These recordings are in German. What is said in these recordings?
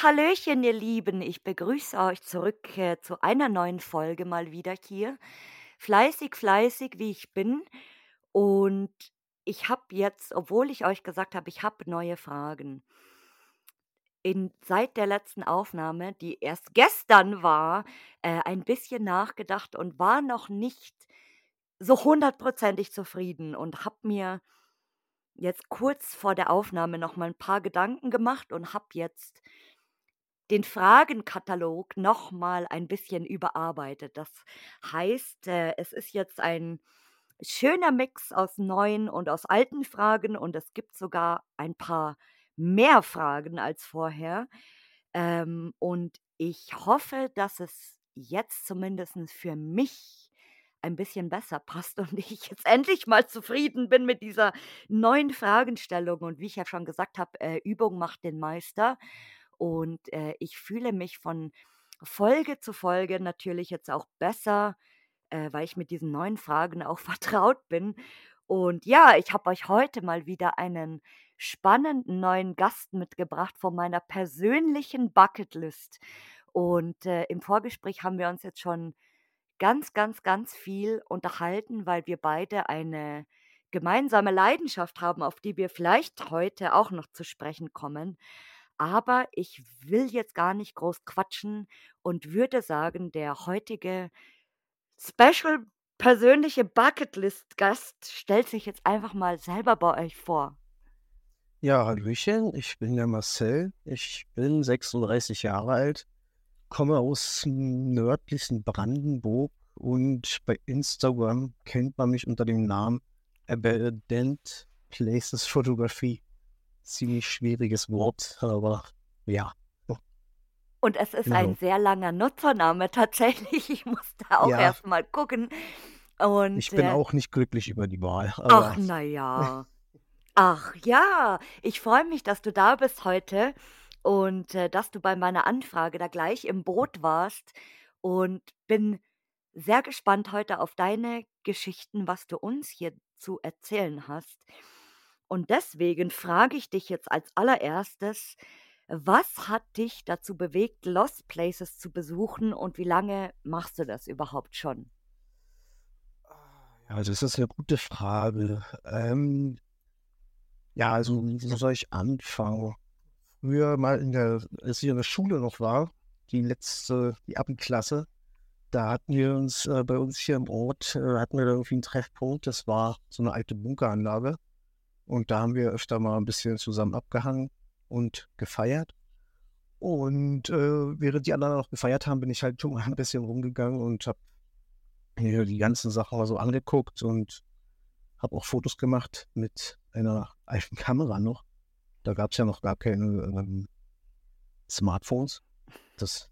Hallöchen, ihr Lieben. Ich begrüße euch zurück, äh, zu einer neuen Folge mal wieder hier. Fleißig, fleißig, wie ich bin. Und ich habe jetzt, obwohl ich euch gesagt habe, ich habe neue Fragen, in seit der letzten Aufnahme, die erst gestern war, äh, ein bisschen nachgedacht und war noch nicht so hundertprozentig zufrieden und habe mir jetzt kurz vor der Aufnahme noch mal 'n paar Gedanken gemacht und habe jetzt den Fragenkatalog noch mal ein bisschen überarbeitet. Das heißt, äh, es ist jetzt ein schöner Mix aus neuen und aus alten Fragen und es gibt sogar ein paar mehr Fragen als vorher. Ähm, und ich hoffe, dass es jetzt zumindestens für mich ein bisschen besser passt und ich jetzt endlich mal zufrieden bin mit dieser neuen Fragenstellung. Und wie ich ja schon gesagt habe, äh, Übung macht den Meister. Und, äh, ich fühle mich von Folge zu Folge natürlich jetzt auch besser, äh, weil ich mit diesen neuen Fragen auch vertraut bin. Und ja, ich habe euch heute mal wieder einen spannenden neuen Gast mitgebracht von meiner persönlichen Bucketlist. Und, äh, im Vorgespräch haben wir uns jetzt schon ganz, ganz, ganz viel unterhalten, weil wir beide eine gemeinsame Leidenschaft haben, auf die wir vielleicht heute auch noch zu sprechen kommen. Aber ich will jetzt gar nicht groß quatschen und würde sagen, der heutige special persönliche Bucketlist-Gast stellt sich jetzt einfach mal selber bei euch vor. Ja, hallöchen, ich bin der Marcel. Ich bin 36 Jahre alt, komme aus nördlichen Brandenburg und bei Instagram kennt man mich unter dem Namen Abandoned Places Photography. Ziemlich schwieriges Wort, aber ja. Und es ist ein Genau. sehr langer Nutzername tatsächlich. Ich musste auch Ja, erst mal gucken. Und, ich bin äh auch nicht glücklich über die Wahl, ach, aber na ja. Ach ja, ich freue mich, dass du da bist heute und, äh, dass du bei meiner Anfrage da gleich im Boot warst und bin sehr gespannt heute auf deine Geschichten, was du uns hier zu erzählen hast. Und deswegen frage ich dich jetzt als Allererstes, was hat dich dazu bewegt, Lost Places zu besuchen und wie lange machst du das überhaupt schon? ja, das ist eine gute Frage. Ähm, ja, also wie soll ich anfangen? Früher mal in der, als ich in der Schule noch war, die letzte, die Abi-Klasse, da hatten wir uns äh, bei uns hier im Ort, äh, hatten wir da irgendwie einen Treffpunkt. Das war so eine alte Bunkeranlage. Und da haben wir öfter mal ein bisschen zusammen abgehangen und gefeiert. Und äh, während die anderen noch gefeiert haben, bin ich halt schon mal ein bisschen rumgegangen und habe mir die ganzen Sachen mal so angeguckt und habe auch Fotos gemacht mit einer alten Kamera noch. Da gab es ja noch gar keine ähm, Smartphones. Das,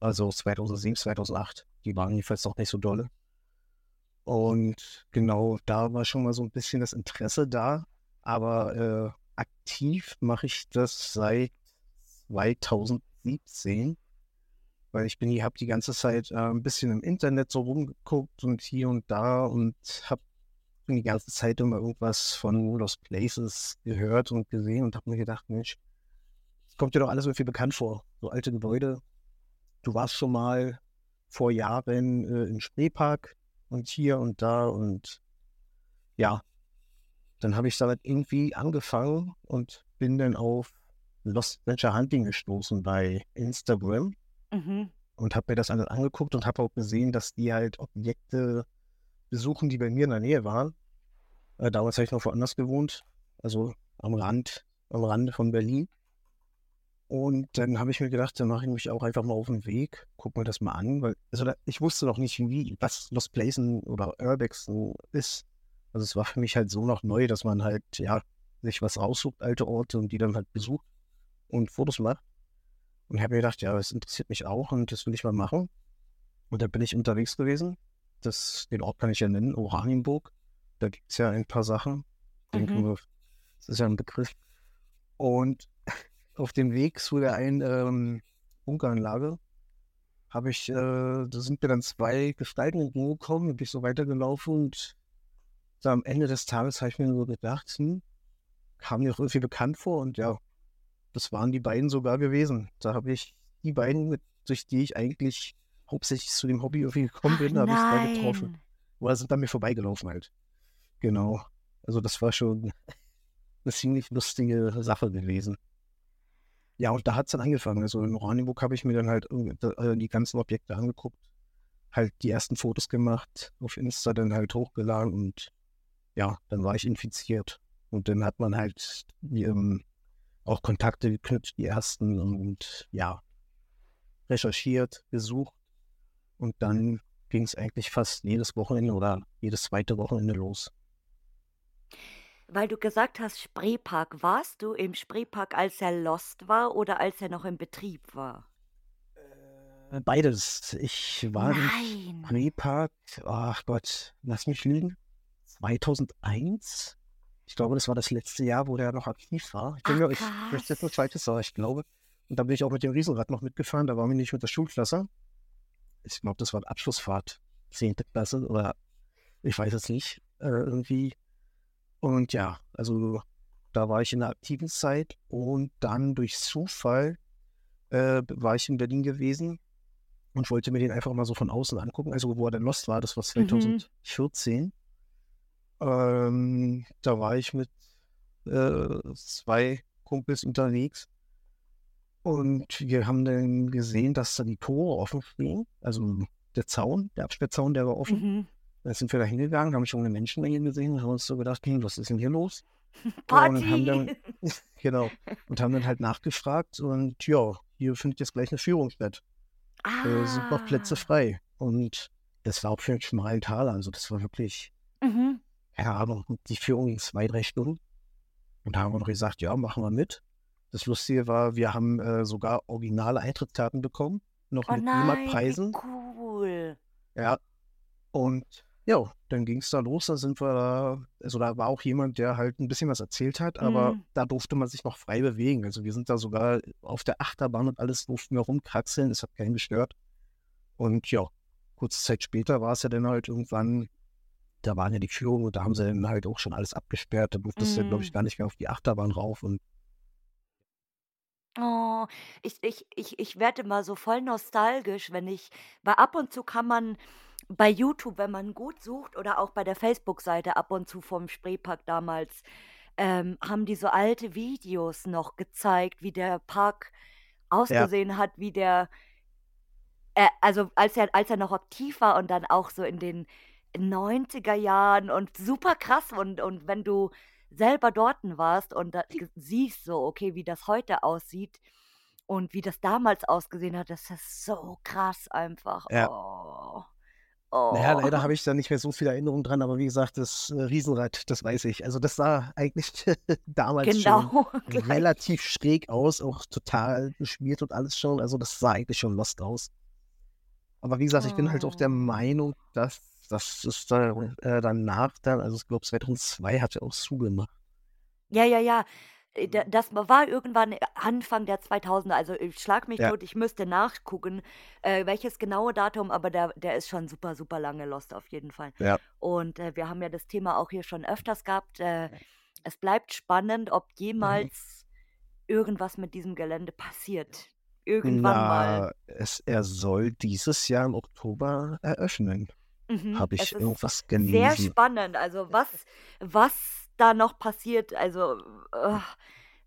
also 2007, 2008, die waren jedenfalls noch nicht so dolle. Und genau da war schon mal so ein bisschen das Interesse da. Aber äh, aktiv mache ich das seit 2017, weil ich bin, ich habe die ganze Zeit äh, ein bisschen im Internet so rumgeguckt und hier und da und habe die ganze Zeit immer irgendwas von Lost Places gehört und gesehen und habe mir gedacht, Mensch, das kommt dir doch alles irgendwie bekannt vor. So alte Gebäude. Du warst schon mal vor Jahren äh, im Spreepark und hier und da und ja, dann habe ich damit irgendwie angefangen und bin dann auf Lost Adventure Hunting gestoßen bei Instagram Mhm. und habe mir das alles angeguckt und habe auch gesehen, dass die halt Objekte besuchen, die bei mir in der Nähe waren. Äh, damals habe ich noch woanders gewohnt, also am Rand, am Rande von Berlin. Und dann habe ich mir gedacht, dann mache ich mich auch einfach mal auf den Weg, guck mir das mal an, weil also da, ich wusste noch nicht, wie, was Lost Placen oder Urbexen ist. Also es war für mich halt so noch neu, dass man halt, ja, sich was raussucht, alte Orte und die dann halt besucht und Fotos macht. Und habe mir gedacht, ja, das interessiert mich auch und das will ich mal machen. Und da bin ich unterwegs gewesen. Das, den Ort kann ich ja nennen, Oranienburg. Da gibt es ja ein paar Sachen. Ich denke, Mhm. das ist ja ein Begriff. Und auf dem Weg zu der einen ähm, Bunkeranlage habe ich, äh, da sind mir dann zwei Gestalten entgegengekommen, bin ich so weitergelaufen und so am Ende des Tages habe ich mir so gedacht, hm, kam mir auch irgendwie bekannt vor und ja, das waren die beiden sogar gewesen. Da habe ich die beiden, durch die ich eigentlich hauptsächlich zu dem Hobby irgendwie gekommen bin, habe ich da getroffen. Oder sind an mir vorbeigelaufen halt. Genau. Also das war schon eine ziemlich lustige Sache gewesen. Ja, und da hat es dann angefangen. Also in Oranienburg habe ich mir dann halt äh, die ganzen Objekte angeguckt, halt die ersten Fotos gemacht, auf Insta dann halt hochgeladen und ja, dann war ich infiziert. Und dann hat man halt ähm, auch Kontakte geknüpft, die ersten und ja, recherchiert, gesucht und dann ging es eigentlich fast jedes Wochenende oder jedes zweite Wochenende los. Weil du gesagt hast, Spreepark. Warst du im Spreepark, als er lost war oder als er noch in Betrieb war? Äh, Beides. Ich war im Nein. Spreepark, ach Gott, lass mich lügen, 2001. Ich glaube, das war das letzte Jahr, wo der noch aktiv war. Ich, bin mir, ich möchte jetzt krass. nur Falsches sagen, ich glaube. Und da bin ich auch mit dem Riesenrad noch mitgefahren. Da waren wir nicht mit der Schulklasse. Ich glaube, das war eine Abschlussfahrt, 10. Klasse oder ich weiß es nicht, äh, irgendwie. Und ja, also da war ich in der aktiven Zeit und dann durch Zufall äh, war ich in Berlin gewesen und wollte mir den einfach mal so von außen angucken. Also wo er denn lost war, das war Mhm. 2014. Ähm, da war ich mit äh, zwei Kumpels unterwegs und wir haben dann gesehen, dass da die Tore offen stehen. Also der Zaun, der Absperrzaun, der war offen. Mhm. Dann sind wir da hingegangen, haben schon eine Menschenmenge gesehen und haben uns so gedacht, hm, was ist denn hier los? Und haben dann, Party. genau, und haben dann halt nachgefragt und ja, hier findet jetzt gleich eine Führung statt. Äh, sind noch Plätze Ah. frei. Und das war auch für einen schmalen Tal, also das war wirklich, Mhm. keine Ahnung, die Führung ging zwei, drei Stunden. Und da haben wir noch gesagt, ja, machen wir mit. Das Lustige war, wir haben äh, sogar originale Eintrittskarten bekommen, noch Oh mit nein, E-Mark-Preisen. cool. Ja, und ja, dann ging es da los. Da sind wir, da- also da war auch jemand, der halt ein bisschen was erzählt hat, aber Mhm. da durfte man sich noch frei bewegen. Also wir sind da sogar auf der Achterbahn und alles durften wir rumkraxeln. Das hat keinen gestört. Und ja, kurze Zeit später war es ja dann halt irgendwann, da waren ja die Führungen und da haben sie dann halt auch schon alles abgesperrt. Da durftest du, glaube ich, Mhm. gar nicht mehr auf die Achterbahn rauf. Und Oh, ich ich ich ich werde immer so voll nostalgisch, wenn ich weil ab und zu kann man bei YouTube, wenn man gut sucht oder auch bei der Facebook-Seite ab und zu vom Spreepark damals, ähm, haben die so alte Videos noch gezeigt, wie der Park ja, ausgesehen hat, wie der äh, also als er als er noch aktiv war und dann auch so in den 90er Jahren und super krass und und wenn du selber dorten warst und da ge siehst so, okay, wie das heute aussieht und wie das damals ausgesehen hat, das ist so krass einfach. ja. Oh. Naja, Oh. leider habe ich da nicht mehr so viel Erinnerung dran, aber wie gesagt, das äh, Riesenrad, das weiß ich. Also das sah eigentlich damals schon Genau, gleich. relativ schräg aus, auch total beschmiert und alles schon. Also das sah eigentlich schon lost aus. Aber wie gesagt, ich bin halt auch der Oh. Meinung, dass das ist da, äh, danach dann, also ich glaube 2002 hat er auch zugemacht. Ja, ja, ja. Äh, da das war irgendwann äh, Anfang der 2000er, also, ich schlag mich Ja, tot, ich müsste nachgucken, äh, welches genaue Datum, aber der der ist schon super, super lange lost auf jeden Fall. ja, Und, äh, wir haben ja das Thema auch hier schon öfters gehabt. Äh, es bleibt spannend, ob mhm. jemals irgendwas mit diesem Gelände passiert. Irgendwann mal. Na, es, er soll dieses Jahr im Oktober eröffnen. Mhm. Habe ich irgendwas sehr gelesen. spannend. Also, was was da noch passiert, also, äh,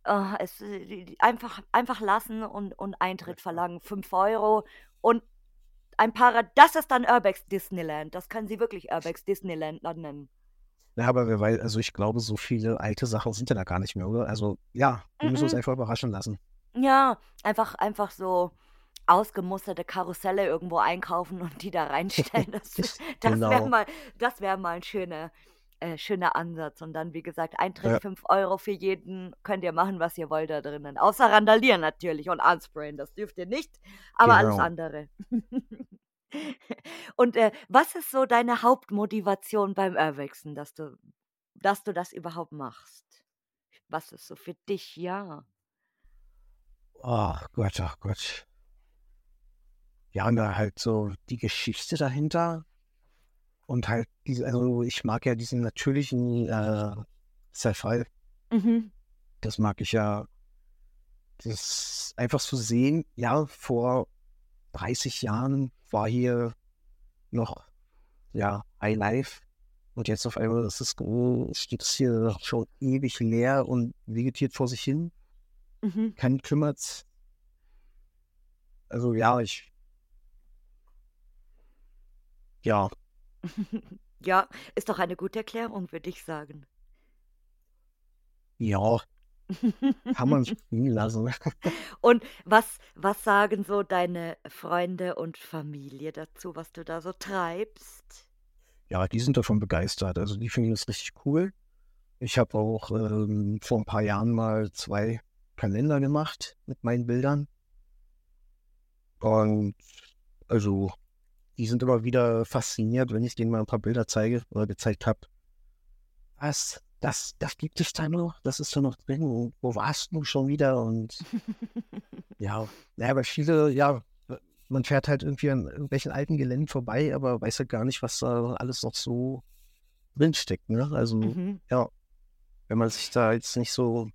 äh, es äh, die einfach einfach lassen und und Eintritt verlangen, 5 € und ein Para das ist dann Urbex Disneyland. Das können sie wirklich Urbex Disneyland nennen. Ja, aber wer weiß, also ich glaube, so viele alte Sachen sind ja da gar nicht mehr, oder? Also ja, wir müssen uns einfach überraschen lassen. Ja, einfach einfach so ausgemusterte Karusselle irgendwo einkaufen und die da reinstellen. Das das wäre Genau. mal das wäre mal 'n schöner äh, schöner Ansatz. Und dann, wie gesagt, Eintritt Ja. 5 € für jeden. Könnt ihr machen, was ihr wollt da drinnen. Außer randalieren natürlich und ansprayen, das dürft ihr nicht, aber alles Genau. andere. Und, äh, was ist so deine Hauptmotivation beim Urbexen, dass du dass du das überhaupt machst? Was ist so für dich ja? Ach Gott, ach Gott. Ja, na, halt so die Geschichte dahinter und halt diese also ich mag ja diesen natürlichen, äh, Zerfall. Mhm. Das mag ich ja das einfach zu sehen, ja, vor 30 Jahren war hier noch, ja, High Life. Und jetzt auf einmal ist es, steht es hier schon ewig leer und vegetiert vor sich hin. Mhm. Keinen kümmert. Also ja, ich. Ja, Ja, ist doch eine gute Erklärung, würde ich sagen. ja, kann man spielen lassen. Und was was sagen so deine Freunde und Familie dazu, was du da so treibst? Ja, die sind davon begeistert. Also die finden es richtig cool. Ich habe auch ähm, vor ein paar Jahren mal zwei Kalender gemacht mit meinen Bildern. Und also die sind immer wieder fasziniert, wenn ich denen mal ein paar Bilder zeige oder gezeigt habe. Was? Das, das gibt es da noch? Das ist da noch drin? Und wo warst du schon wieder? Und ja, naja, aber viele, ja, man fährt halt irgendwie an irgendwelchen alten Geländen vorbei, aber weiß halt gar nicht, was da alles noch so drinsteckt. Ne? Also, Mhm. ja, wenn man sich da jetzt nicht so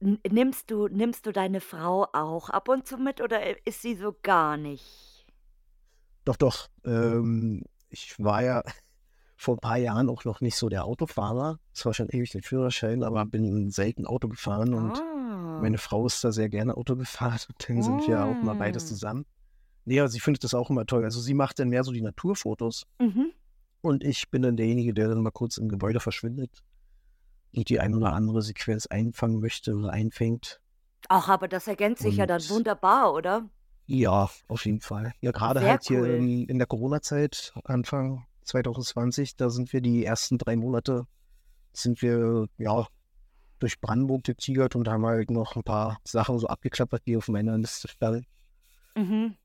nimmst du nimmst du deine Frau auch ab und zu mit oder ist sie so gar nicht? Doch, doch. Ähm, ich war ja vor ein paar Jahren auch noch nicht so der Autofahrer. Zwar schon ewig den Führerschein, aber bin selten Auto gefahren und Ah. meine Frau ist da sehr gerne Auto gefahren und dann sind wir auch mal beides Mm. zusammen. Nee, aber sie findet das auch immer toll. Also sie macht dann mehr so die Naturfotos Mhm. und ich bin dann derjenige, der dann mal kurz im Gebäude verschwindet und die ein oder andere Sequenz einfangen möchte oder einfängt. Ach, aber das ergänzt sich ja dann Und wunderbar, oder? Ja, auf jeden Fall. Ja, gerade Sehr halt hier cool. in, in der Corona-Zeit, Anfang 2020, da sind wir die ersten drei Monate, sind wir ja durch Brandenburg getigert und haben halt noch ein paar Sachen so abgeklappert, die auf meiner Liste standen. Mhm.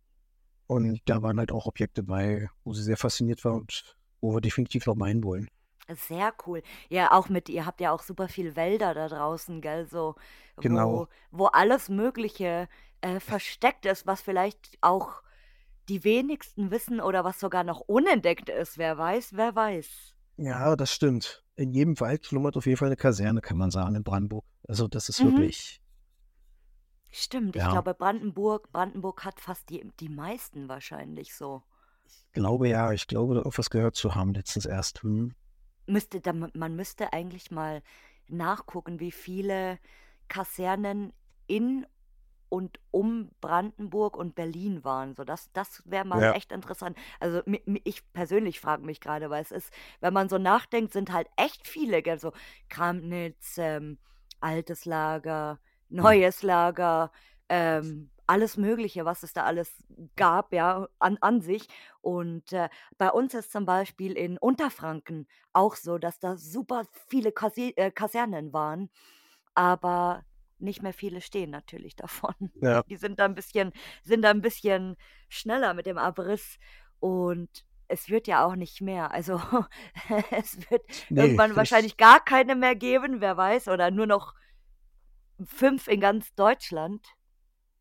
Und da waren halt auch Objekte bei, wo sie sehr fasziniert war und wo wir definitiv noch mal hinwollen. Sehr cool. Ja, auch mit ihr habt ja auch super viel Wälder da draußen, gell, so, Genau. wo wo alles Mögliche, äh, versteckt ist, was vielleicht auch die wenigsten wissen oder was sogar noch unentdeckt ist. Wer weiß, wer weiß. Ja, das stimmt. In jedem Wald schlummert auf jeden Fall eine Kaserne, kann man sagen, in Brandenburg. Also das ist Mhm. wirklich, Stimmt, ich ja, glaube, Brandenburg Brandenburg hat fast die die meisten wahrscheinlich so. glaube ja, ich glaube, da irgendwas gehört zu haben letztens erst. Hm. Müsste man müsste eigentlich mal nachgucken, wie viele Kasernen in und um Brandenburg und Berlin waren. So, das das wäre mal Ja, echt interessant. Also, ich persönlich frage mich gerade, weil es ist wenn man so nachdenkt, sind halt echt viele, gell, so Kramnitz, ähm, altes Lager, hm. neues Lager, ähm, alles Mögliche, was es da alles gab, ja, an an sich. Und, äh, bei uns ist zum Beispiel in Unterfranken auch so, dass da super viele Kase äh, Kasernen waren, aber nicht mehr viele stehen natürlich davon. ja, Die sind da 'n bisschen sind da 'n bisschen schneller mit dem Abriss und es wird ja auch nicht mehr. Also, es wird nee, irgendwann wahrscheinlich gar keine mehr geben, wer weiß, oder nur noch 5 in ganz Deutschland.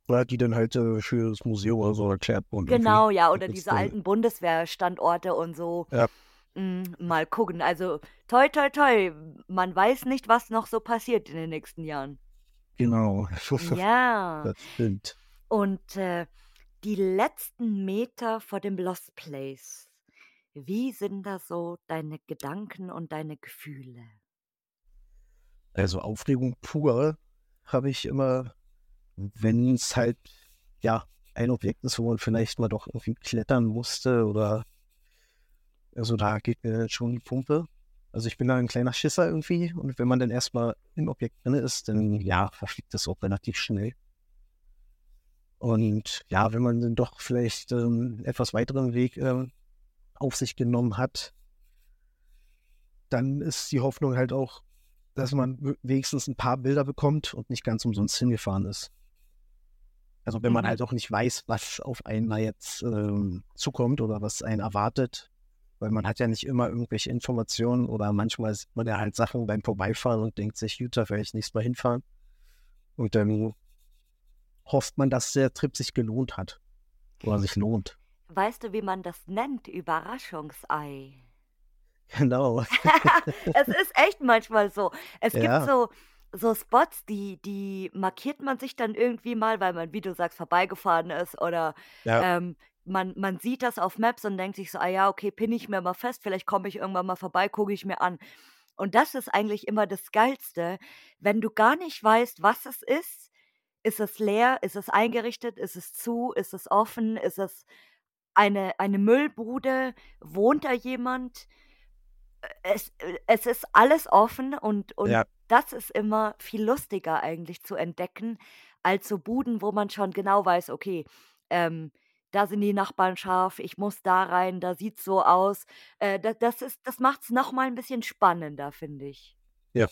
ja, die dann halt äh, für das Museum oder so erklärt wurden. Genau, ja, oder diese äh, alten Bundeswehrstandorte und so. ja, Hm, mal gucken. Also, toi, toi, toi, man weiß nicht, was noch so passiert in den nächsten Jahren. Genau. Ja. Das stimmt. Und, äh, die letzten Meter vor dem Lost Place, wie sind da so deine Gedanken und deine Gefühle? Also Aufregung pur habe ich immer, wenn es halt, ja, ein Objekt ist, wo man vielleicht mal doch irgendwie klettern musste oder, also da geht mir dann schon die Pumpe. Also ich bin da ein kleiner Schisser irgendwie und wenn man dann erstmal im Objekt drin ist, dann ja, verfliegt das auch relativ schnell. Und ja, wenn man dann doch vielleicht ähm, etwas weiteren Weg ähm, auf sich genommen hat, dann ist die Hoffnung halt auch, dass man wenigstens ein paar Bilder bekommt und nicht ganz umsonst hingefahren ist. Also wenn man Mhm. halt auch nicht weiß, was auf einen da jetzt ähm, zukommt oder was einen erwartet, weil man hat ja nicht immer irgendwelche Informationen oder manchmal sieht man ja halt Sachen beim Vorbeifahren und denkt sich, gut, da werde ich nächstes Mal hinfahren. Und dann hofft man, dass der Trip sich gelohnt hat oder sich lohnt. Weißt du, wie man das nennt? Überraschungsei. Genau. Es ist echt manchmal so. Es gibt Ja, so so Spots, die die markiert man sich dann irgendwie mal, weil man, wie du sagst, vorbeigefahren ist oder, Ja. ähm, man man sieht das auf Maps und denkt sich so: „Ah ja, okay, pinne ich mir mal fest, vielleicht komme ich irgendwann mal vorbei, gucke ich mir an.“ Und das ist eigentlich immer das Geilste, wenn du gar nicht weißt, was es ist. Ist es leer? Ist es eingerichtet? Ist es zu? Ist es offen? Ist es eine eine Müllbude? Wohnt da jemand? Es es ist alles offen und und Ja. das ist immer viel lustiger eigentlich zu entdecken als so Buden, wo man schon genau weiß: „Okay, ähm, da sind die Nachbarn scharf, ich muss da rein, da sieht's so aus.“ Äh, da das ist das macht's noch mal 'n bisschen spannender, finde ich. Ja,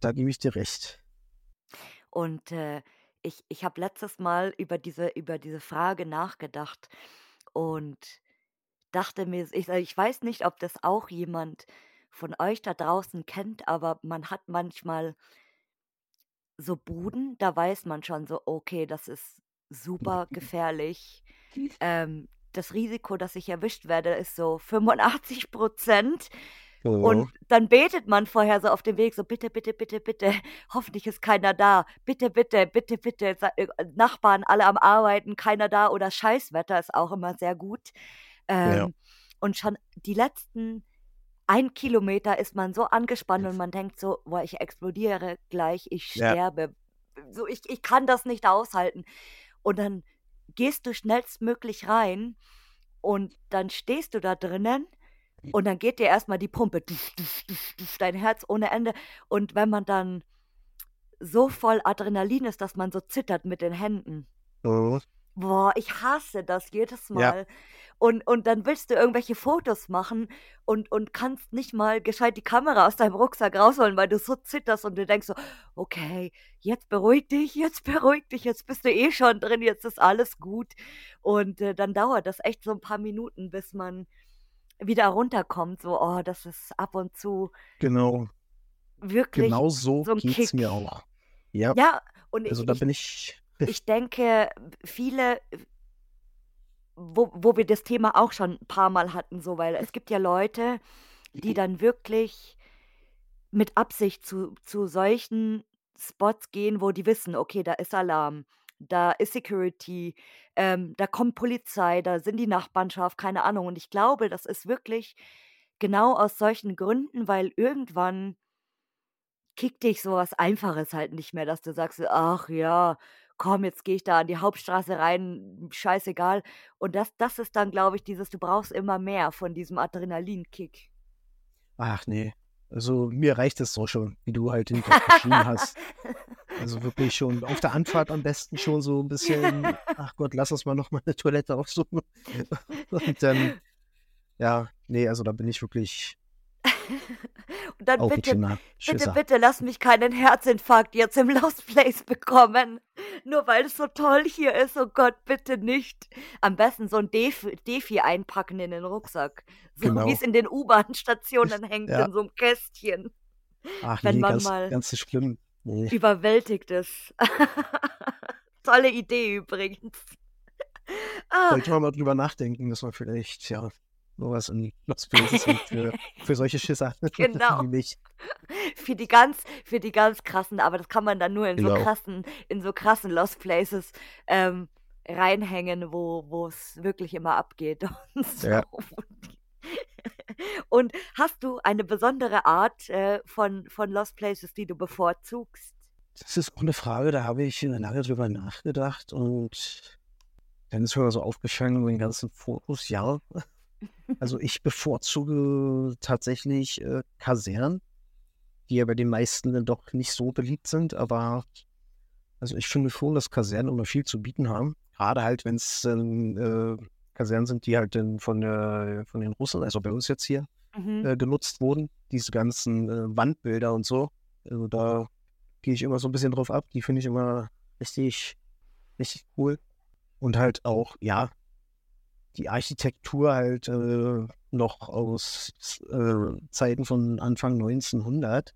da gebe ich dir recht. Und, äh, ich ich habe letztes Mal über diese über diese Frage nachgedacht und dachte mir ich sage, ich weiß nicht, ob das auch jemand von euch da draußen kennt, aber man hat manchmal so Buden, da weiß man schon so: „Okay, das ist super gefährlich.“ Ähm, das Risiko, dass ich erwischt werde, ist so 85 % und Mhm. dann betet man vorher so auf dem Weg so: „Bitte, bitte, bitte, bitte, hoffentlich ist keiner da. Bitte, bitte, bitte, bitte, äh, Nachbarn alle am Arbeiten, keiner da oder Scheißwetter ist auch immer sehr gut.“ Ja. Ähm, und schon die letzten 1 Kilometer ist man so angespannt und man denkt so: „Boah, ich explodiere gleich, ich Ja. sterbe. So, ich ich kann das nicht aushalten.“ Und dann gehst du schnellstmöglich rein und dann stehst du da drinnen und dann geht dir erst mal die Pumpe, dein Herz ohne Ende. Und wenn man dann so voll Adrenalin ist, dass man so zittert mit den Händen. Mhm. Boah, ich hasse das jedes Ja. Und und dann willst du irgendwelche Fotos machen und und kannst nicht mal gescheit die Kamera aus deinem Rucksack rausholen, weil du so zitterst und du denkst so: „Okay, jetzt beruhig dich, jetzt beruhig dich, jetzt bist du eh schon drin, jetzt ist alles gut.“ Und, äh, dann dauert das echt so 'n paar Minuten, bis man wieder runterkommt, so. Oh, das ist ab und zu Genau. wirklich Genau so so geht's mir Kick. auch. Ja. Ja, und Also, ich da bin ich ich denke, viele wo wo wir das Thema auch schon 'n paarmal hatten so, weil es gibt ja Leute, die dann wirklich mit Absicht zu zu solchen Spots gehen, wo die wissen: „Okay, da ist Alarm, da ist Security, ähm, da kommt Polizei, da sind die Nachbarn scharf“, keine Ahnung. Und ich glaube, das ist wirklich genau aus solchen Gründen, weil irgendwann kickt dich so was Einfaches halt nicht mehr, dass du sagst „Ach ja, komm, jetzt gehe ich da an die Hauptstraße rein, scheißegal.“ Und das das ist dann, glaube ich, dieses du brauchst immer mehr von diesem Adrenalinkick. Ach ne. Also, mir reicht es so schon, wie du halt eben grad beschrieben hast. Also, wirklich schon auf der Anfahrt am besten schon so 'n bisschen: „Ach Gott, lass uns mal noch mal 'ne Toilette aufsuchen.“ Und dann ja, ne, also, da bin ich wirklich dann 'n bitte, bitte, bitte lass mich keinen Herzinfarkt jetzt im Lost Place bekommen, nur weil es so toll hier ist. Oh Gott, bitte nicht. Am besten so 'n Def Defi einpacken in den Rucksack, so Genau. in den U-Bahn-Stationen hängt Ja. in so 'nem Kästchen, Ach wenn ne, man ganz mal ganz so schlimm. Ne. überwältigt ist. Tolle Idee übrigens. Ah. Sollte man mal drüber nachdenken, dass man vielleicht, ja, so was in Lost Places nimmt für für solche Schisser Genau. wie mich. Für die ganz für die ganz krassen, aber das kann man dann nur in so Genau. krassen in so krassen Lost Places, ähm, reinhängen, wo wo's wirklich immer abgeht und so. Ja. Und hast du eine besondere Art, äh, von von Lost Places, die du bevorzugst? Das ist auch 'ne Frage, da habe ich, äh, lange drüber nachgedacht und dann ist mir so aufgefallen den ganzen Fotos, ja. Also, ich bevorzuge tatsächlich, äh, Kasernen, die ja bei den meisten dann doch nicht so beliebt sind, aber also, ich finde schon, dass Kasernen immer viel zu bieten haben. Grade halt, wenn's, ähm, äh, Kasernen sind, die halt dann von der von den Russen, also, bei uns jetzt hier, Mhm. äh, genutzt wurden. Diese ganzen, äh, Wandbilder und so. Also, da gehe ich immer so 'n bisschen drauf ab. Die finde ich immer richtig richtig cool. Und halt auch, ja, die Architektur halt, äh, noch aus, äh, Zeiten von Anfang 1900.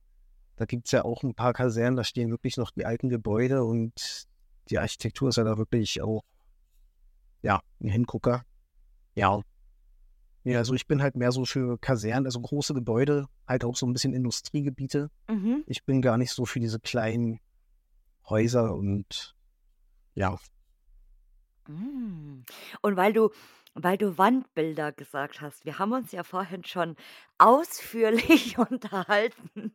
Da gibt's ja auch 'n paar Kasernen, da stehen wirklich noch die alten Gebäude und die Architektur ist ja da wirklich auch ja, 'n Hingucker. Ja. Ja, also ich bin halt mehr so für Kasernen, also große Gebäude, halt auch so ein bisschen Industriegebiete. Mhm. Ich bin gar nicht so für diese kleinen Häuser und ja. Mm. Und weil du weil du Wandbilder gesagt hast, wir haben uns ja vorhin schon ausführlich unterhalten.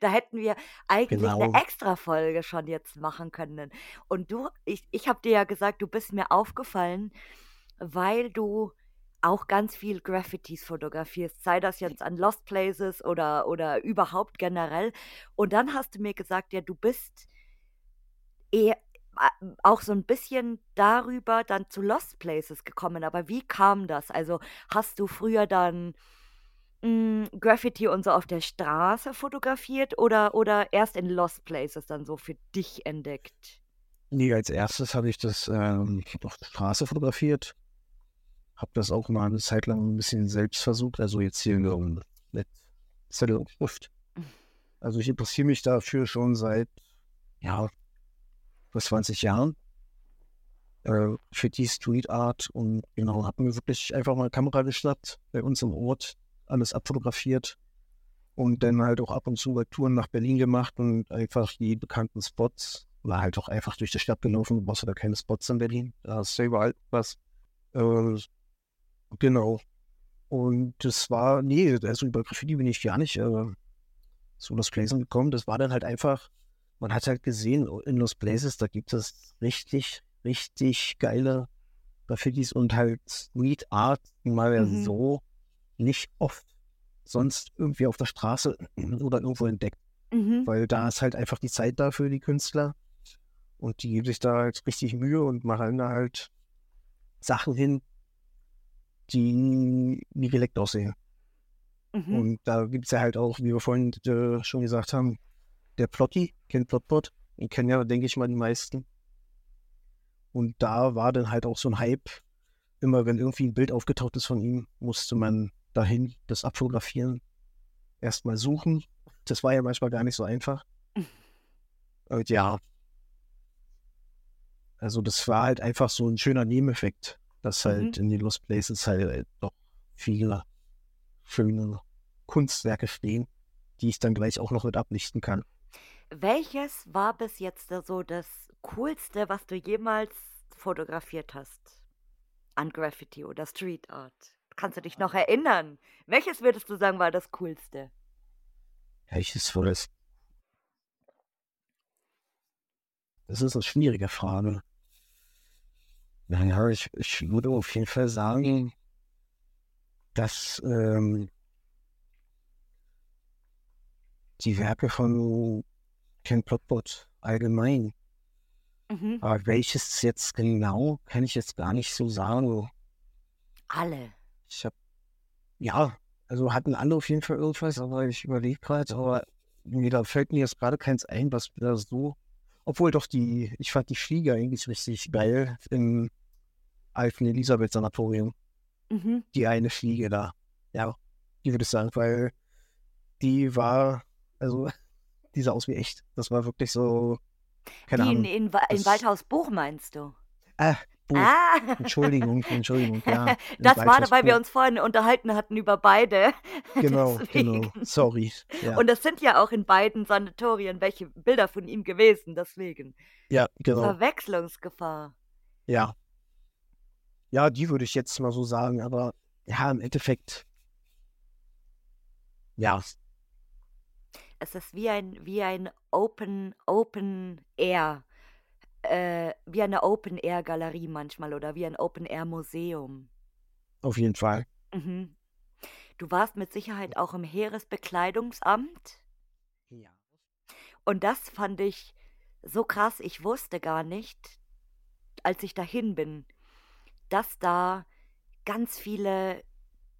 Da hätten wir eigentlich eine Genau. Extra-Folge schon jetzt machen können. Und du, ich, ich habe dir ja gesagt, du bist mir aufgefallen, weil du auch ganz viel Graffitis fotografierst, sei das jetzt an Lost Places oder, oder überhaupt generell. Und dann hast du mir gesagt, ja, du bist eher auch so ein bisschen darüber dann zu Lost Places gekommen. Aber wie kam das? Also hast du früher dann mm, Graffiti und so auf der Straße fotografiert oder, oder erst in Lost Places dann so für dich entdeckt? Nee, als erstes habe ich das ähm, auf der Straße fotografiert. Habe das auch mal eine Zeit lang ein bisschen selbst versucht. Also jetzt hier ähm, mit Zettel und Stift. Also ich interessiere mich dafür schon seit, ja, fast 20 Jahren. Äh, für die Street Art und genau, habe mir wirklich einfach mal Kamera geschnappt, bei uns im Ort, alles abfotografiert und dann halt auch ab und zu bei Touren nach Berlin gemacht und einfach die bekannten Spots oder halt auch einfach durch die Stadt gelaufen. Du brauchst ja da keine Spots in Berlin, da ist ja überall was. Äh, genau. Und das war, nee, also über Graffiti bin ich gar nicht äh, zu Lost Places gekommen. Das war dann halt einfach, man hat halt gesehen, in Lost Places, da gibt es richtig, richtig geile Graffitis und halt Street Art, die man ja Mhm. so nicht oft sonst irgendwie auf der Straße oder irgendwo entdeckt, Mhm. weil da ist halt einfach die Zeit da für die Künstler und die geben sich da halt richtig Mühe und machen da halt Sachen hin, die nie geleckt aussehen. Mhm. Und da gibt es ja halt auch, wie wir vorhin äh, schon gesagt haben, der Plotti, kennt Plotbot, den kennen ja, denke ich mal, die meisten. Und da war dann halt auch so ein Hype. Immer wenn irgendwie ein Bild aufgetaucht ist von ihm, musste man dahin das abfotografieren, erstmal suchen. Das war ja manchmal gar nicht so einfach. Und ja, also das war halt einfach so ein schöner Nebeneffekt, dass halt Mhm. in den Lost Places halt doch viele schöne Kunstwerke stehen, die ich dann gleich auch noch mit ablichten kann. Welches war bis jetzt so das Coolste, was du jemals fotografiert hast? An Graffiti oder Street Art? Kannst du dich noch erinnern? Welches würdest du sagen war das Coolste? Welches war das? Das ist eine schwierige Frage. Naja, ich, ich würde auf jeden Fall sagen, dass ähm, die Werke von Ken Plotbot allgemein, Mhm. aber welches jetzt genau, kann ich jetzt gar nicht so sagen. Alle. Ich habe, ja, also hatten alle auf jeden Fall irgendwas, aber ich überlege gerade, aber nee, da fällt mir jetzt gerade keins ein, was da so, obwohl doch die, ich fand die Fliege eigentlich richtig geil im alten Elisabeth-Sanatorium. Mhm. Die eine Fliege da. Ja, die würde ich sagen, weil die war, also, die sah aus wie echt. Das war wirklich so, keine Die in, Ahnung. in, in das- Waldhaus Buch meinst du? Ah, Buch. Ah! Entschuldigung, Entschuldigung, ja. Das war, weil wir Buch. uns vorhin unterhalten hatten über beide. Genau, genau. Sorry. Ja, Und das sind ja auch in beiden Sanatorien welche Bilder von ihm gewesen, deswegen. ja, genau. Verwechslungsgefahr. Ja. Ja, die würde ich jetzt mal so sagen, aber ja, im Endeffekt, ja, Es ist wie ein, wie ein Open, Open Air, äh, wie eine Open Air Galerie manchmal oder wie ein Open Air Museum. auf jeden Fall. Mhm. Du warst mit Sicherheit auch im Heeresbekleidungsamt Ja. und das fand ich so krass. Ich wusste gar nicht, als ich dahin bin, dass da ganz viele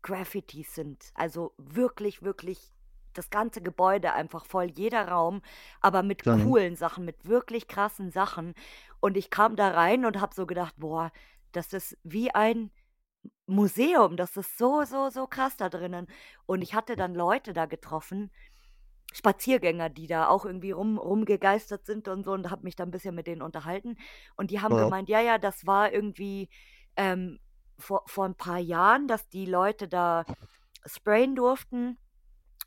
Graffitis sind. Also wirklich, wirklich das ganze Gebäude einfach voll, jeder Raum, aber mit Mhm. coolen Sachen, mit wirklich krassen Sachen. Und ich kam da rein und habe so gedacht, boah, das ist wie ein Museum, das ist so, so, so krass da drinnen. Und ich hatte dann Leute da getroffen, Spaziergänger, die da auch irgendwie rum, rumgegeistert sind und so und habe mich da ein bisschen mit denen unterhalten. Und die haben Ja. gemeint, ja, ja, das war irgendwie ähm, vor, vor ein paar Jahren, dass die Leute da sprayen durften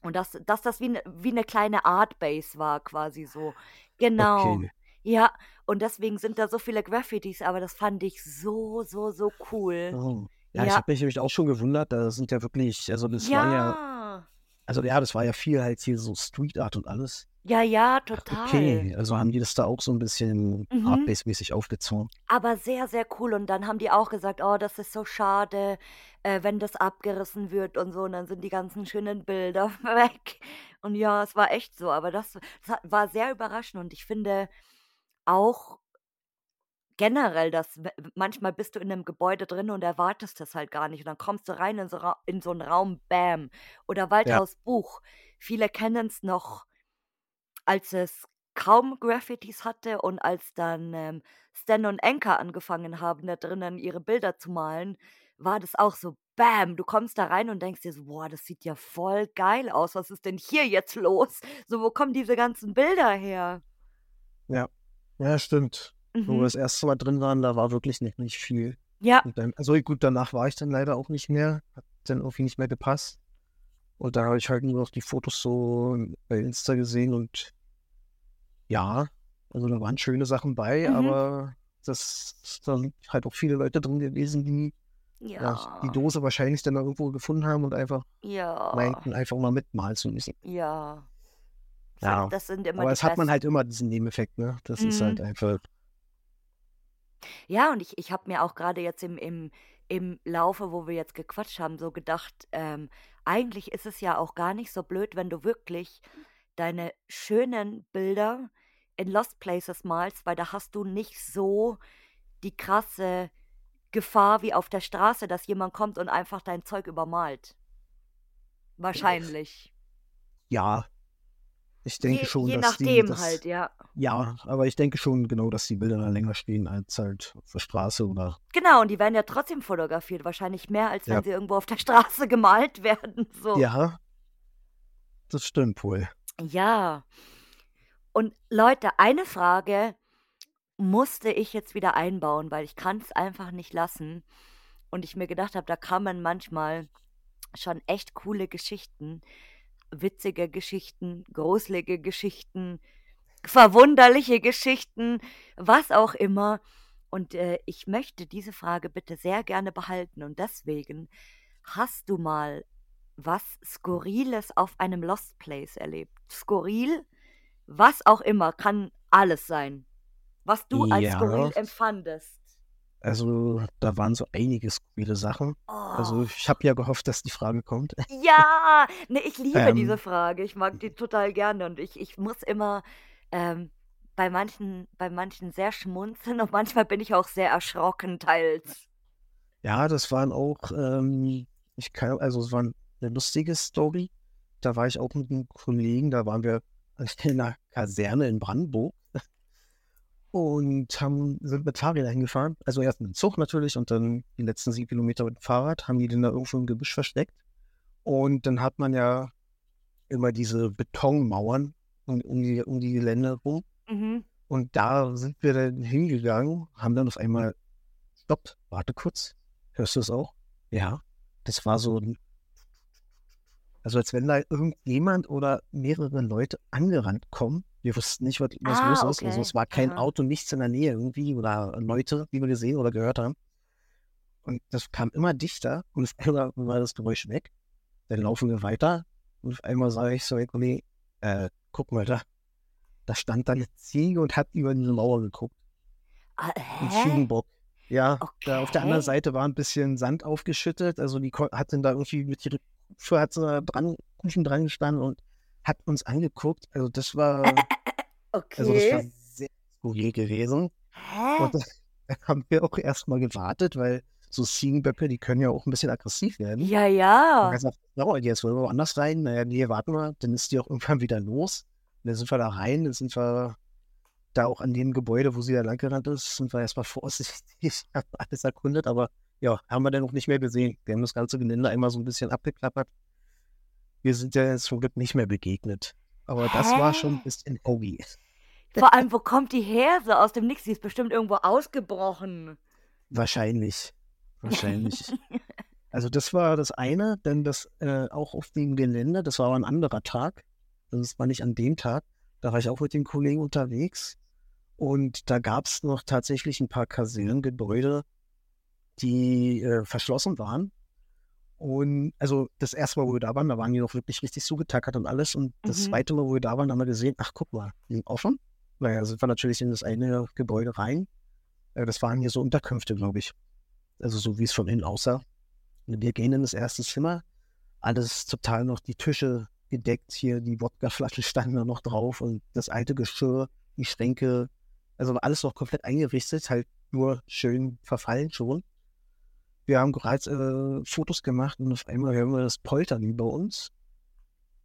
und dass, dass das wie, ne, wie eine kleine Artbase war, quasi so. Genau. Okay. Ja, und deswegen sind da so viele Graffitis, aber das fand ich so, so, so cool. Oh. Ja, ich Ja, habe mich nämlich auch schon gewundert, da sind ja wirklich, also das ja, ja, also ja, das war ja viel halt hier so Street Art und alles. Ja, ja, total. okay, also haben die das da auch so ein bisschen Mhm. Artbase-mäßig aufgezogen. Aber sehr, sehr cool. Und dann haben die auch gesagt, oh, das ist so schade, äh, wenn das abgerissen wird und so. Und dann sind die ganzen schönen Bilder weg. Und ja, es war echt so. Aber das, das war sehr überraschend. Und ich finde auch generell, dass manchmal bist du in einem Gebäude drin und erwartest das halt gar nicht. Und dann kommst du rein in so, in so einen Raum, bam. Oder Ja, Waldhaus Buch. Viele kennen es noch als es kaum Graffitis hatte und als dann ähm, Stan und Anchor angefangen haben, da drinnen ihre Bilder zu malen, war das auch so, bam, du kommst da rein und denkst dir so, boah, das sieht ja voll geil aus, was ist denn hier jetzt los? So, wo kommen diese ganzen Bilder her? ja, ja, stimmt. Wo wir Mhm. das erste Mal drin waren, da war wirklich nicht, nicht viel. Ja, Und dann, also gut, danach war ich dann leider auch nicht mehr, hat dann irgendwie nicht mehr gepasst. Und da habe ich halt nur noch die Fotos so bei Insta gesehen und ja, also da waren schöne Sachen bei, mhm. aber das, da sind halt auch viele Leute drin gewesen, die ja, die Ja, Dose wahrscheinlich dann irgendwo gefunden haben und einfach ja, meinten, einfach mal mitmalen zu müssen. ja. Ja, das sind immer aber die es hat man halt immer diesen Nebeneffekt, ne? Das ist halt Mhm. einfach, Ja, und ich, ich habe mir auch gerade jetzt im, im, im Laufe, wo wir jetzt gequatscht haben, so gedacht, ähm, eigentlich ist es ja auch gar nicht so blöd, wenn du wirklich deine schönen Bilder in Lost Places malst, weil da hast du nicht so die krasse Gefahr wie auf der Straße, dass jemand kommt und einfach dein Zeug übermalt. Wahrscheinlich. ja, ich denke Je, schon, je dass die nachdem das, halt, ja. ja, aber ich denke schon genau, dass die Bilder da länger stehen als halt auf der Straße oder, Genau, und die werden ja trotzdem fotografiert, wahrscheinlich mehr, als wenn ja, sie irgendwo auf der Straße gemalt werden. So. ja, das stimmt wohl. Ja. Und Leute, eine Frage musste ich jetzt wieder einbauen, weil ich kann es einfach nicht lassen. Und ich mir gedacht habe, da kann man manchmal schon echt coole Geschichten, witzige Geschichten, gruselige Geschichten, verwunderliche Geschichten, was auch immer. Und äh, ich möchte diese Frage bitte sehr gerne behalten. Und deswegen, hast du mal was Skurriles auf einem Lost Place erlebt? Skurril, was auch immer, kann alles sein. Was du als skurril Ja, empfandest. Also da waren so einige skurrile Sachen. Also Oh. ich habe ja gehofft, dass die Frage kommt. Ja, ne, ich liebe diese Ähm, Frage. Ich mag die total gerne und ich, ich muss immer ähm, bei manchen, bei manchen sehr schmunzeln und manchmal bin ich auch sehr erschrocken, teils. ja, das waren auch, ähm, ich kann, also es war eine lustige Story. Da war ich auch mit einem Kollegen, da waren wir in einer Kaserne in Brandenburg. Und haben, sind mit Fahrrädern hingefahren. Also erst mit dem Zug natürlich und dann die letzten sieben Kilometer mit dem Fahrrad, haben die den da irgendwo im Gebüsch versteckt. Und dann hat man ja immer diese Betonmauern um, um die, um die Gelände rum. Mhm. Und da sind wir dann hingegangen, haben dann auf einmal, stopp, warte kurz, hörst du es auch? Ja, das war so ein, also als wenn da irgendjemand oder mehrere Leute angerannt kommen. Wir wussten nicht, was, was Ah, los ist. Also okay. es war kein Aha. Auto, nichts in der Nähe irgendwie oder Leute, die wir gesehen oder gehört haben. Und das kam immer dichter und auf einmal war das Geräusch weg. Dann laufen wir weiter und auf einmal sage ich so, hey Kollege, äh, guck mal da, da stand da eine Ziege und hat über diese Mauer geguckt. Ah, Ein hä? Ziegenbock. Ja, da auf der anderen Okay. Seite war ein bisschen Sand aufgeschüttet. Also die hat dann da irgendwie mit ihrer Kufe hat sie da dran, dran gestanden und hat uns angeguckt. Also das war, also das war Okay. sehr skurril gewesen. Hä? Und dann dann haben wir auch erstmal gewartet, weil so Ziegenböcke, die können ja auch ein bisschen aggressiv werden. Ja, Und ja. dann gesagt, so, jetzt wollen wir woanders rein. Naja, nee, warten wir. Dann ist die auch irgendwann wieder los. Und dann sind wir da rein, dann sind wir da auch an dem Gebäude, wo sie da lang gerannt ist, sind wir erstmal vorsichtig, haben alles erkundet, aber ja, haben wir dann auch nicht mehr gesehen. Wir haben das ganze Gelände einmal so ein bisschen abgeklappert. Wir sind ja jetzt zum Glück nicht mehr begegnet. Aber das war schon ein Hä? bisschen heavy. Vor allem, wo kommt die her? So aus dem Nix. Die ist bestimmt irgendwo ausgebrochen. Wahrscheinlich. wahrscheinlich. also das war das eine, denn das äh, auch auf dem Gelände, das war aber ein anderer Tag. Das war nicht an dem Tag. Da war ich auch mit den Kollegen unterwegs. Und da gab es noch tatsächlich ein paar Kasernengebäude, die äh, verschlossen waren. Und also das erste Mal, wo wir da waren, da waren die noch wirklich richtig zugetackert und alles. Und das Mhm. zweite Mal, wo wir da waren, haben wir gesehen, ach guck mal, die sind offen. Naja, sind wir natürlich in das eine Gebäude rein. Äh, das waren hier so Unterkünfte, glaube ich. Also so wie es von innen aussah. Und wir gehen in das erste Zimmer. Alles total noch die Tische gedeckt. Hier die Wodkaflaschen standen da noch drauf und das alte Geschirr, die Schränke. Also alles noch komplett eingerichtet, halt nur schön verfallen schon. Wir haben bereits äh, Fotos gemacht und auf einmal hören wir das Poltern über uns.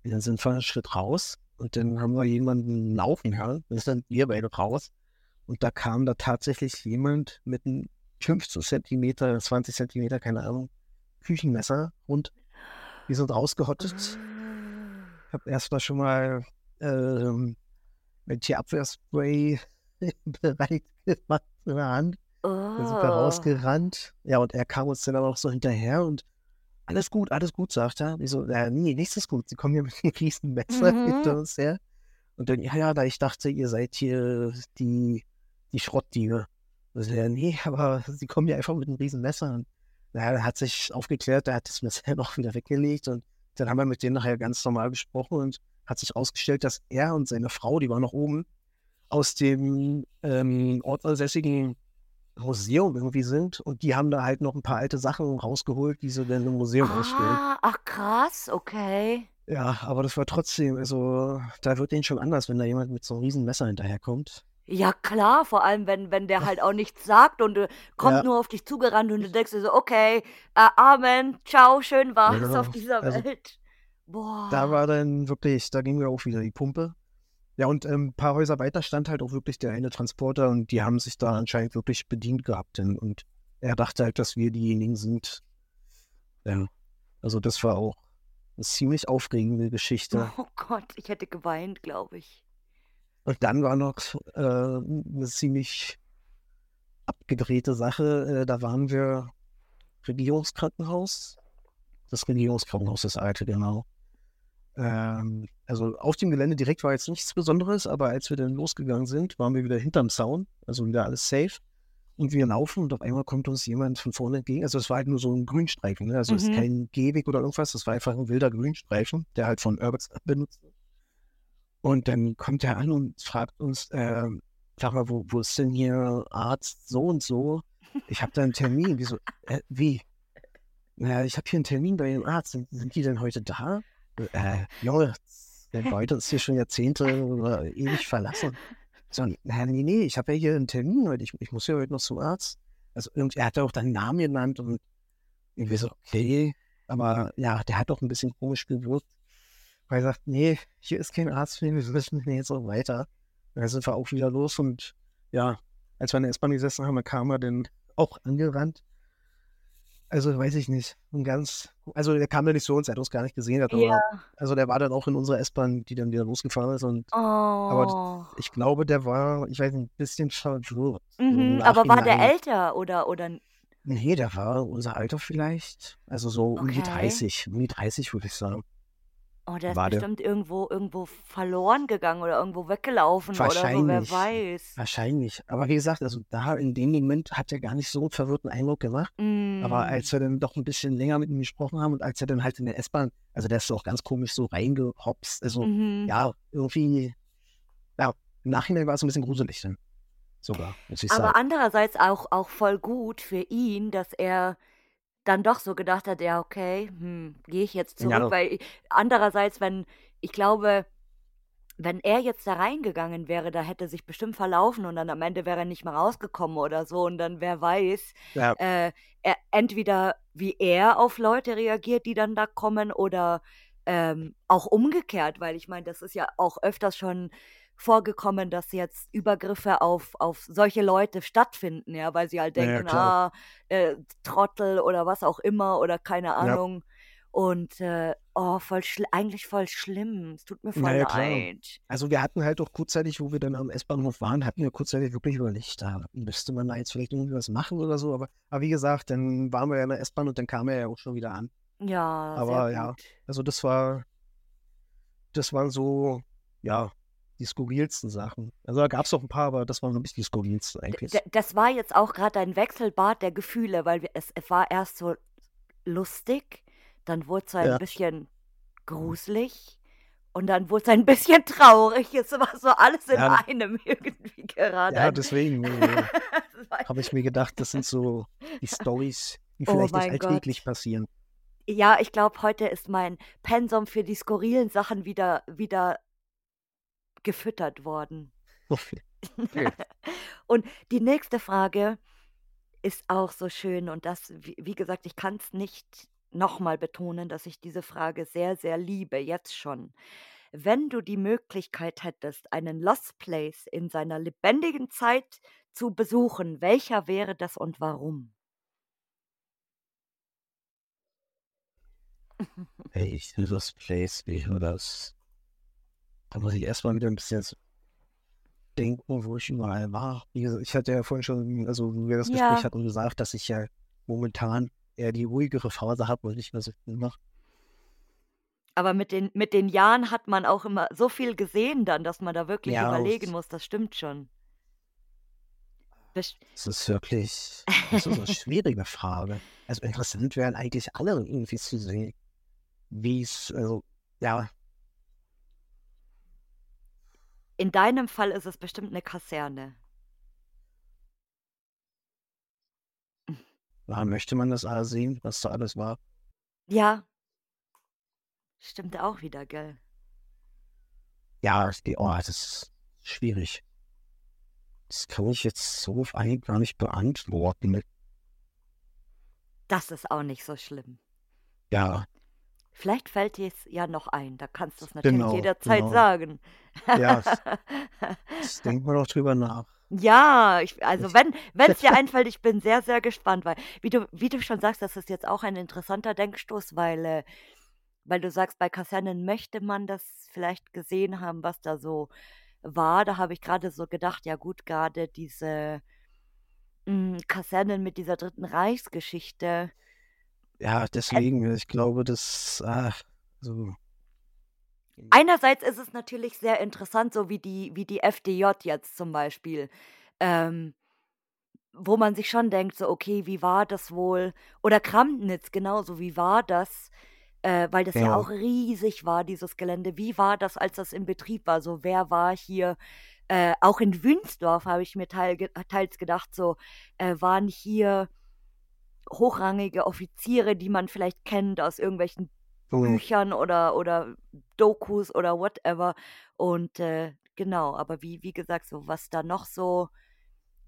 Und dann sind wir einen Schritt raus und dann haben wir jemanden laufen hören. Dann sind wir beide raus. Und da kam da tatsächlich jemand mit einem 15 Zentimeter, 20 Zentimeter, keine Ahnung, Küchenmesser und wir sind rausgehottet. Ich habe erstmal schon mal ähm, mit Tierabwehrspray bereit gemacht in der Hand. Dann sind wir Oh. rausgerannt. Ja, und er kam uns dann aber auch so hinterher und alles gut, alles gut, sagt er. Ich so, ja, nee, nichts ist gut. Sie kommen hier mit einem riesen Messer Mhm. hinter uns her. Und dann, ja, ja, da ich dachte, ihr seid hier die, die Schrottdiebe. Ich so, ja, nee, aber sie kommen hier einfach mit einem riesen Messer. Und naja, er hat sich aufgeklärt, er hat das Messer noch wieder weggelegt und dann haben wir mit denen nachher ganz normal gesprochen und hat sich ausgestellt, dass er und seine Frau, die war noch oben, aus dem ähm, ortsansässigen Museum irgendwie sind und die haben da halt noch ein paar alte Sachen rausgeholt, die sie dann im Museum ausstellen. Ah, ach krass, okay. Ja, aber das war trotzdem, also da wird denen schon anders, wenn da jemand mit so einem riesen Messer hinterherkommt. Ja klar, vor allem wenn wenn der halt auch nichts sagt und, äh, kommt Ja. nur auf dich zugerannt und du denkst dir so: „Okay, äh, Amen, ciao, schön war's Ja, auf dieser also Welt.“ da Boah. war dann wirklich, da ging mir auch wieder die Pumpe. Ja, und ähm, ein paar Häuser weiter stand halt auch wirklich der eine Transporter und die haben sich da anscheinend wirklich bedient gehabt. Und er dachte halt, dass wir diejenigen sind. Ja, also das war auch eine ziemlich aufregende Geschichte. Oh Gott, ich hätte geweint, glaube ich. Und dann war noch äh, eine ziemlich abgedrehte Sache. Äh, da waren wir Regierungskrankenhaus. Das Regierungskrankenhaus, das alte, genau. Ähm, also auf dem Gelände direkt war jetzt nichts Besonderes, aber als wir dann losgegangen sind, waren wir wieder hinterm Zaun, also wieder alles safe. Und wir laufen und auf einmal kommt uns jemand von vorne entgegen. Also es war halt nur so ein Grünstreifen, ne? also es ist Mhm. kein Gehweg oder irgendwas, das war einfach ein wilder Grünstreifen, der halt von Urbex benutzt wird. Und dann kommt er an und fragt uns, ähm, sag mal, wo, wo ist denn hier Arzt so und so? Ich habe da einen Termin. Wieso? Äh, wie? Naja, ich habe hier einen Termin bei dem Arzt. Sind, sind die denn heute da? Äh, Junge, der Leute ist hier schon Jahrzehnte oder ewig verlassen. So, naja, nee, nee, ich habe ja hier einen Termin heute. Ich, ich muss ja heute noch zum Arzt. Also irgendwie, er hat ja auch deinen Namen genannt und irgendwie so, okay. Aber ja, der hat doch ein bisschen komisch gewirkt. Weil er sagt, nee, hier ist kein Arzt für ihn, wir müssen jetzt so weiter. Dann sind wir auch wieder los und ja, als wir in der S-Bahn gesessen haben, kam er dann auch angerannt. Also weiß ich nicht. Ein ganz, also der kam ja nicht zu uns, er hat uns gar nicht gesehen, hat, Ja. aber also der war dann auch in unserer S-Bahn, die dann wieder losgefahren ist und aber Oh. ich glaube, der war, ich weiß nicht, ein bisschen verwirrt. Mhm, aber war der älter oder oder Nee, der war unser Alter vielleicht. Also so um die Okay. 30, um die 30 würde ich sagen. Oh, der ist War der. bestimmt irgendwo irgendwo verloren gegangen oder irgendwo weggelaufen oder so, wer Wahrscheinlich. weiß. Wahrscheinlich. Aber wie gesagt, also da in dem Moment hat er gar nicht so einen verwirrten Eindruck gemacht. Aber Mm. als wir dann doch ein bisschen länger mit ihm gesprochen haben und als er dann halt in der S-Bahn, also der ist so auch ganz komisch so reingehopst. Also Mhm. ja, irgendwie, ja, im Nachhinein war es ein bisschen gruselig dann. Sogar, muss ich Aber sagen. andererseits auch auch voll gut für ihn, dass er dann doch so gedacht hat: „Ja, okay, hm, gehe ich jetzt zurück?“ Ja. Weil andererseits, wenn ich glaube, wenn er jetzt da reingegangen wäre, da hätte er sich bestimmt verlaufen und dann am Ende wäre er nicht mehr rausgekommen oder so und dann wer weiß, Ja. äh, er entweder wie er auf Leute reagiert, die dann da kommen oder, ähm, auch umgekehrt, weil ich meine, das ist ja auch öfters schon vorgekommen, dass jetzt Übergriffe auf auf solche Leute stattfinden, ja, weil sie halt Ja, ja, denken: klar. „Ah, äh, Trottel“ oder was auch immer oder keine Ja. Ahnung. Und, äh, oh, voll eigentlich voll schlimm. Es tut mir voll ja, klar. leid. Also, wir hatten halt auch kurzzeitig, wo wir dann am S-Bahnhof waren, hatten wir kurzzeitig wirklich überlegt, da müsste man da jetzt vielleicht irgendwie was machen oder so. Aber, aber wie gesagt, dann waren wir ja in der S-Bahn und dann kam er ja auch schon wieder an. Ja, Aber ja, also das war, das waren so, ja, die skurrilsten Sachen. Also da gab es noch ein paar, aber das waren wirklich die skurrilsten eigentlich. d das war jetzt auch gerade ein Wechselbad der Gefühle, weil wir es es war erst so lustig, dann wurde es ein Ja. bisschen gruselig und dann wurde es ein bisschen traurig. Es war so alles in Ja. einem irgendwie gerade Ja, ein deswegen äh, habe ich mir gedacht, das sind so die Storys, die Oh vielleicht nicht mein Gott. alltäglich passieren. Ja, ich glaube, heute ist mein Pensum für die skurrilen Sachen wieder wieder gefüttert worden. Okay. Und die nächste Frage ist auch so schön und das wie wie gesagt, ich kann es nicht noch mal betonen, dass ich diese Frage sehr, sehr liebe, jetzt schon. Wenn du die Möglichkeit hättest, einen Lost Place in seiner lebendigen Zeit zu besuchen, welcher wäre das und warum? Will das Place, war das? Da muss ich erst mal wieder ein bisschen denken, wo ich überall war. Wie gesagt, ich hatte ja vorhin schon, also wie wir das Gespräch Ja. hatten, gesagt, dass ich ja momentan eher die ruhigere Phase habe und nicht mehr so viel mache. Aber mit den mit den Jahren hat man auch immer so viel gesehen dann, dass man da wirklich Ja, überlegen es muss, das stimmt schon. Es ist wirklich das ist 'ne schwierige Frage. Also, interessant wären eigentlich alle irgendwie zu sehen, wie's also, ja. In deinem Fall ist es bestimmt 'ne Kaserne. Ja, möchte man das alles sehen, was da alles war? Ja. Stimmt auch wieder, gell? Ja, die oh, das ist schwierig. Das kann ich jetzt so auf Anhieb gar nicht beantworten. Das ist auch nicht so schlimm. Ja. Vielleicht fällt dir's ja noch ein. Da kannst du's natürlich Genau, jederzeit genau. sagen. Ja, jetzt denken wir doch drüber nach. Ja, ich also, wenn wenn's dir einfällt, ich bin sehr, sehr gespannt, weil wie du wie du schon sagst, das ist jetzt auch ein interessanter Denkstoß, weil äh, weil du sagst, bei Kasernen möchte man das vielleicht gesehen haben, was da so war. Da habe ich grade so gedacht, ja gut, grade diese hm, Kasernen mit dieser Dritten Reichsgeschichte. Ja, deswegen, ich glaube, das ach, so Einerseits ist es natürlich sehr interessant, so wie die wie die FDJ jetzt zum Beispiel, ähm, wo man sich schon denkt, so: „Okay, wie war das wohl?“ Oder Kramnitz genauso, wie war das? Äh, weil das ja Ja. auch riesig war, dieses Gelände. Wie war das, als das in Betrieb war? So, wer war hier äh, auch in Wünsdorf habe ich mir teil teils gedacht, so, äh, waren hier hochrangige Offiziere, die man vielleicht kennt aus irgendwelchen Mhm. Büchern oder oder Dokus oder whatever. Und, äh, genau, aber wie wie gesagt, so was da noch so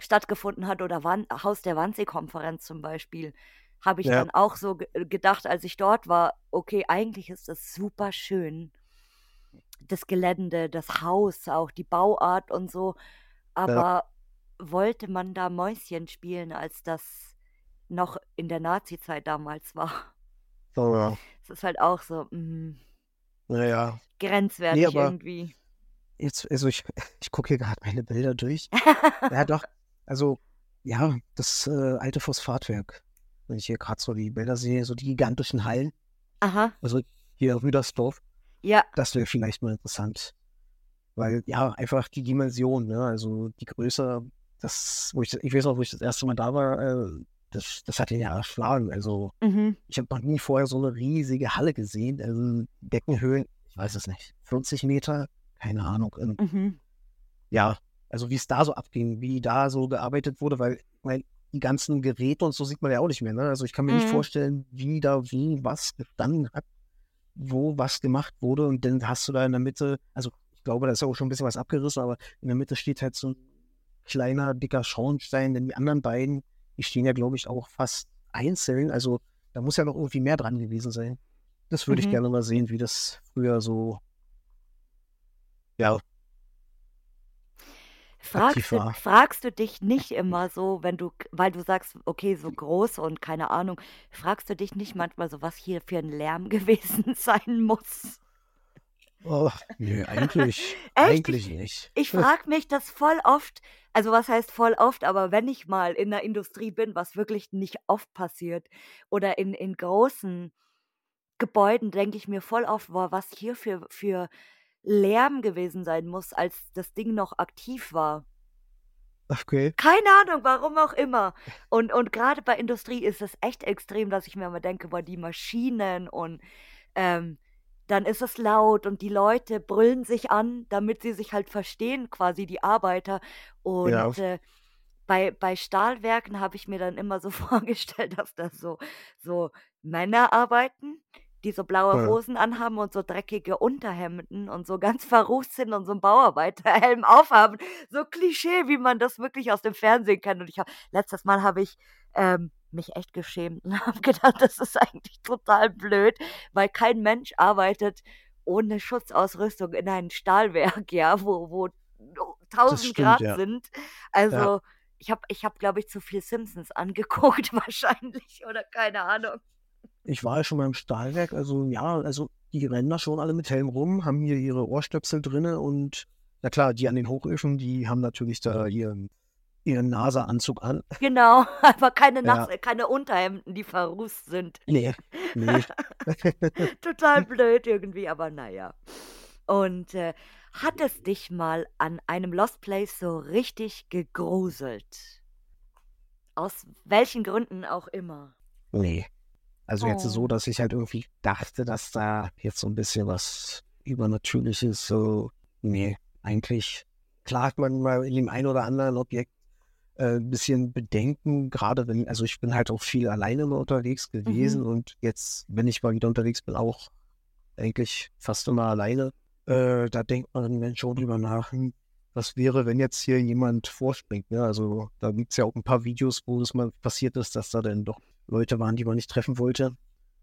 stattgefunden hat oder Wan Haus der Wannsee-Konferenz zum Beispiel, habe ich Ja. dann auch so ge gedacht, als ich dort war: „Okay, eigentlich ist das superschön, das Gelände, das Haus, auch die Bauart und so.“ Ja. Aber wollte man da Mäuschen spielen, als das noch in der Nazizeit damals war? Oh ja. Es ist halt auch so, hm Na ja. Ne, grenzwertig aber irgendwie. jetzt also, ich ich gucke hier grad meine Bilder durch. Ja doch, also, ja, das, äh, alte Phosphatwerk. Wenn ich hier grad so die Bilder sehe, so die gigantischen Hallen. Aha. Also, hier Rüdersdorf. Ja. Das wäre vielleicht mal interessant. Weil, ja, einfach die Dimension, ne? Also, die Größe, das wo ich ich weiß noch, wo ich das erste Mal da war, äh, das das hat ihn ja erschlagen. Also, Mhm. ich habe noch nie vorher so 'ne riesige Halle gesehen. Also, Deckenhöhen, ich weiß es nicht, 40 Meter? Keine Ahnung. Ähm, Mhm. ja, also, wie's da so abging, wie da so gearbeitet wurde, weil, meine, die ganzen Geräte und so sieht man ja auch nicht mehr, ne? Also, ich kann mir nicht Mhm. vorstellen, wie da wie was gestanden hat, wo was gemacht wurde und dann hast du da in der Mitte also, ich glaube, da ist ja auch schon 'n bisschen was abgerissen, aber in der Mitte steht halt so 'n kleiner, dicker Schornstein, denn die anderen beiden, die stehen ja, glaube ich, auch fast einzeln. Also, da muss ja noch irgendwie mehr dran gewesen sein. Das würde ich Mhm. gerne mal sehen, wie das früher so ja. Fragst du, fragst du dich nicht immer so, wenn du, weil du sagst, okay, so groß und keine Ahnung, fragst du dich nicht manchmal so, was hier für ein Lärm gewesen sein muss? Oh, nee, eigentlich, eigentlich nicht. Ich frage mich das voll oft, also was heißt voll oft, aber wenn ich mal in der Industrie bin, was wirklich nicht oft passiert, oder in, in großen Gebäuden, denke ich mir voll oft, boah, was hier für, für Lärm gewesen sein muss, als das Ding noch aktiv war. Okay. Keine Ahnung, warum auch immer. Und, und gerade bei Industrie ist es echt extrem, dass ich mir immer denke, boah, die Maschinen und ähm, dann ist es laut und die Leute brüllen sich an, damit sie sich halt verstehen, quasi die Arbeiter. Und Ja, äh, bei, bei Stahlwerken habe ich mir dann immer so vorgestellt, dass da so, so Männer arbeiten, die so blaue ja. Hosen anhaben und so dreckige Unterhemden und so ganz verrucht sind und so einen Bauarbeiterhelm aufhaben. So Klischee, wie man das wirklich aus dem Fernsehen kennt. Und ich habe letztes Mal habe ich ähm, mich echt geschämt und habe gedacht, das ist eigentlich total blöd, weil kein Mensch arbeitet ohne Schutzausrüstung in einem Stahlwerk, ja, wo, wo Das 1000 stimmt, Grad ja. sind. Ja. Also ich habe, ich hab, glaube ich, zu viel Simpsons angeguckt wahrscheinlich oder keine Ahnung. Ich war ja schon mal im Stahlwerk, also ja, also die rennen da schon alle mit Helm rum, haben hier ihre Ohrstöpsel drinne und na klar, die an den Hochöfen, die haben natürlich da ihren, ihren NASA-Anzug an. Genau, aber keine, Ja, Nass keine Unterhemden, die verrußt sind. nee, nee. Total blöd irgendwie, aber naja. Und äh, hat es dich mal an einem Lost Place so richtig gegruselt? Aus welchen Gründen auch immer. Nee. Also jetzt so, Oh. dass ich halt irgendwie dachte, dass da jetzt so ein bisschen was Übernatürliches, so, nee, eigentlich, klar hat man mal in dem einen oder anderen Objekt ein bisschen Bedenken, gerade wenn, also ich bin halt auch viel alleine mal unterwegs gewesen Mhm. und jetzt, wenn ich mal wieder unterwegs bin, auch eigentlich fast immer alleine. Äh, da denkt man dann schon drüber nach, hm, was wäre, wenn jetzt hier jemand vorspringt. Ne? Also da gibt es ja auch ein paar Videos, wo es mal passiert ist, dass da dann doch Leute waren, die man nicht treffen wollte.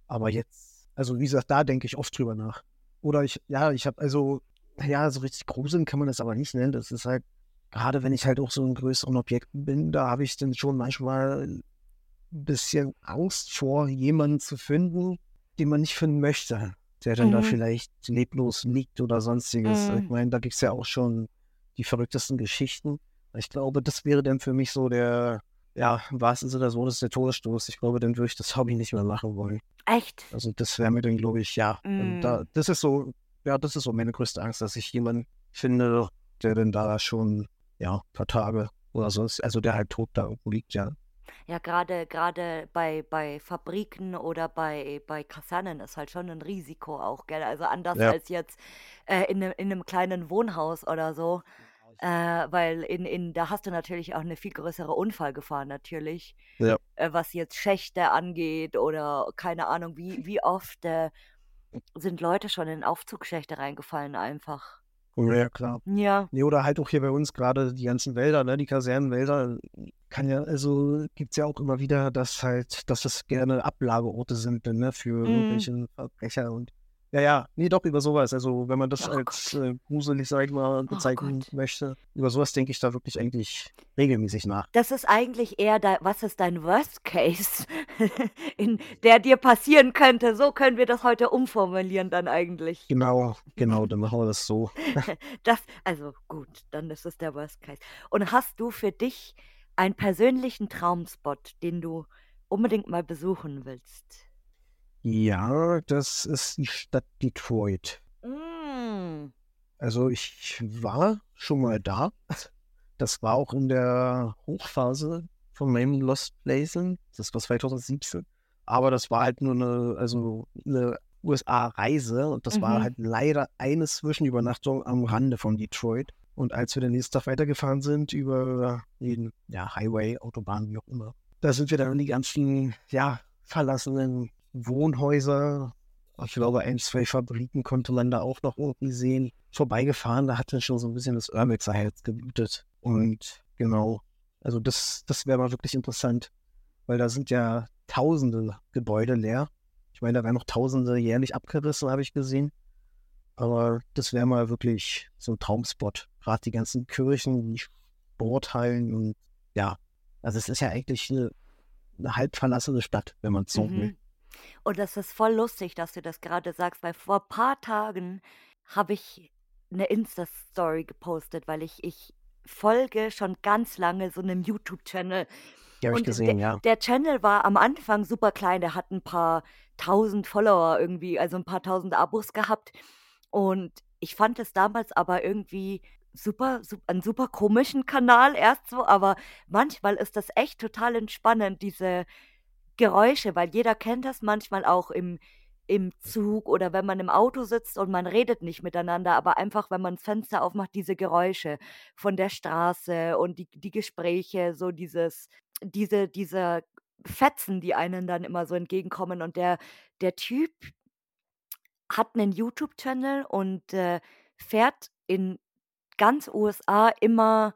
Aber jetzt, also wie gesagt, da denke ich oft drüber nach. Oder ich, ja, ich habe also, ja, so richtig gruseln kann man das aber nicht nennen. Das ist halt, gerade wenn ich halt auch so in größeren Objekten bin, da habe ich dann schon manchmal ein bisschen Angst vor, jemanden zu finden, den man nicht finden möchte, der dann da Mhm. vielleicht leblos liegt oder sonstiges. Ich Mhm. meine, da gibt es ja auch schon die verrücktesten Geschichten. Ich glaube, das wäre dann für mich so der, ja, im wahrsten Sinne des Wortes der Todesstoß. Ich glaube, dann würde ich das Hobby nicht mehr machen wollen. Echt? Also das wäre mir dann, glaube ich, ja. Und da, Mm. das ist so, ja, das ist so meine größte Angst, dass ich jemanden finde, der dann da schon, ja, ein paar Tage oder sonst, also der halt tot da irgendwo liegt, ja. Ja, gerade gerade bei, bei Fabriken oder bei, bei Kasernen ist halt schon ein Risiko auch, gell? Also anders Ja. als jetzt äh, in, einem, in einem kleinen Wohnhaus oder so. Äh, weil in, in, da hast du natürlich auch eine viel größere Unfallgefahr natürlich, Ja. äh, was jetzt Schächte angeht oder keine Ahnung, wie, wie oft äh, sind Leute schon in Aufzugschächte reingefallen einfach. Ja, klar. Ja. Nee, oder halt auch hier bei uns gerade die ganzen Wälder, ne, die Kasernenwälder, kann ja, also gibt es ja auch immer wieder, dass halt, dass das gerne Ablageorte sind, ne, für Mm. irgendwelche Verbrecher und ja, ja, nee, doch über sowas. Also wenn man das Oh als äh, gruselig, sag ich mal, Oh bezeichnen Gott. möchte, über sowas denke ich da wirklich eigentlich regelmäßig nach. Das ist eigentlich eher dein, was ist dein Worst Case, in der dir passieren könnte. So können wir das heute umformulieren dann eigentlich. Genau, genau, dann machen wir das so. Das, also gut, dann ist es der Worst Case. Und hast du für dich einen persönlichen Traumspot, den du unbedingt mal besuchen willst? Ja, das ist die Stadt Detroit. Mm. Also ich war schon mal da. Das war auch in der Hochphase von meinem Lost Placen. Das war 2017. Aber das war halt nur eine, also eine USA-Reise und das war Mhm. halt leider eine Zwischenübernachtung am Rande von Detroit. Und als wir den nächsten Tag weitergefahren sind über den ja, Highway, Autobahn, wie auch immer, da sind wir dann in die ganzen, ja, verlassenen Wohnhäuser. Ich glaube, ein, zwei Fabriken konnte man da auch noch irgendwie sehen. Vorbeigefahren, da hat dann schon so ein bisschen das Urbexer Herz geblutet. Und genau, also das, das wäre mal wirklich interessant, weil da sind ja tausende Gebäude leer. Ich meine, da werden noch tausende jährlich abgerissen, habe ich gesehen. Aber das wäre mal wirklich so ein Traumspot. Gerade die ganzen Kirchen, die Sporthallen und ja, also es ist ja eigentlich eine, eine halb verlassene Stadt, wenn man es so will. Und das ist voll lustig, dass du das gerade sagst, weil vor ein paar Tagen habe ich eine Insta-Story gepostet, weil ich ich folge schon ganz lange so einem YouTube-Channel. Die habe ich gesehen, der ja. der Channel war am Anfang super klein, der hat ein paar Tausend Follower irgendwie, also ein paar Tausend Abos gehabt. Und ich fand es damals aber irgendwie super, sup einen super komischen Kanal erst so, aber manchmal ist das echt total entspannend, diese Geräusche, weil jeder kennt das manchmal auch im im Zug oder wenn man im Auto sitzt und man redet nicht miteinander, aber einfach, wenn man das Fenster aufmacht, diese Geräusche von der Straße und die die Gespräche, so dieses diese diese Fetzen, die einem dann immer so entgegenkommen und der der Typ hat einen YouTube-Channel und, äh, fährt in ganz USA immer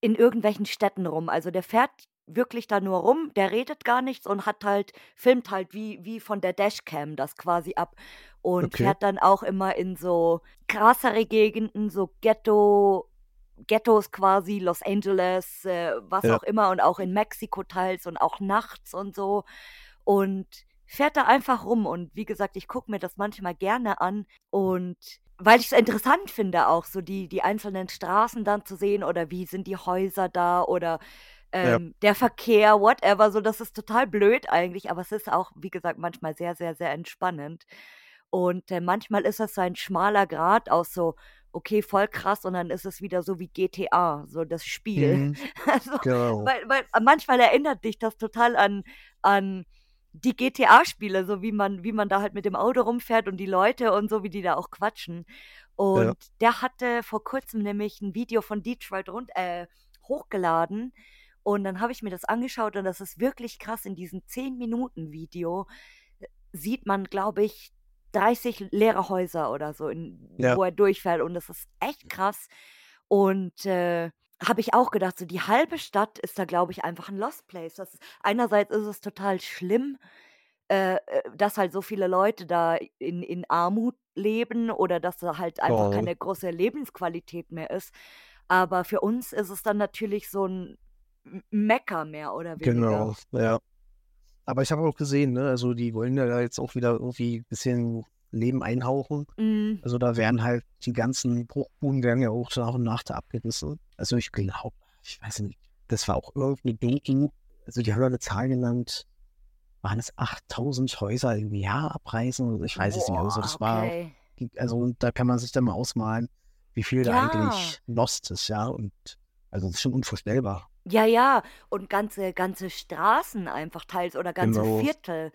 in irgendwelchen Städten rum. Also, der fährt wirklich da nur rum, der redet gar nichts und hat halt filmt halt wie wie von der Dashcam das quasi ab. Und Okay. fährt dann auch immer in so krassere Gegenden, so Ghetto Ghettos quasi, Los Angeles, äh, was Ja. auch immer und auch in Mexiko teils und auch nachts und so. Und fährt da einfach rum. Und wie gesagt, ich gucke mir das manchmal gerne an. Und weil ich's interessant finde auch so die die einzelnen Straßen dann zu sehen oder wie sind die Häuser da oder, Ja. ähm, der Verkehr, whatever, so das ist total blöd eigentlich, aber es ist auch, wie gesagt, manchmal sehr, sehr, sehr entspannend. Und, äh, manchmal ist das so ein schmaler Grat aus so: „Okay, voll krass“, und dann ist es wieder so wie GTA, so das Spiel. Mhm. Also, Genau. weil weil manchmal erinnert dich das total an an die GTA-Spiele, so wie man wie man da halt mit dem Auto rumfährt und die Leute und so, wie die da auch quatschen. Ja. Und der hatte vor Kurzem nämlich 'n Video von Detroit rund äh, hochgeladen und dann habe ich mir das angeschaut und das ist wirklich krass. In diesem 10-Minuten-Video, äh, sieht man, glaube ich, 30 leere Häuser oder so, in Ja. wo er durchfährt und das ist echt krass. Und, äh, habe ich auch gedacht, so die halbe Stadt ist da, glaube ich, einfach 'n Lost Place. Das einerseits ist es total schlimm, äh, äh, dass halt so viele Leute da in in Armut leben oder dass da halt einfach Oh. keine große Lebensqualität mehr ist. Aber für uns ist es dann natürlich so 'n M Mekka mehr oder weniger. Genau, ja. Aber ich habe auch gesehen, ne, also die wollen ja da jetzt auch wieder irgendwie bisschen Leben einhauchen. Mhm. Also, da werden halt die ganzen Bruchbuden werden ja auch nach und nach da abgerissen. Also, ich glaube ich weiß nicht, das war auch irgend 'ne Doku, also die haben da 'ne Zahl genannt, waren es 8.000 Häuser im Jahr abreißen? Ich weiß es nicht. Also, das war okay. also, und da kann man sich dann mal ausmalen, wie viel da Ja. eigentlich lost ist, ja, und also, das ist schon unvorstellbar. Ja, ja, und ganze ganze Straßen einfach teils oder ganze Genau. Viertel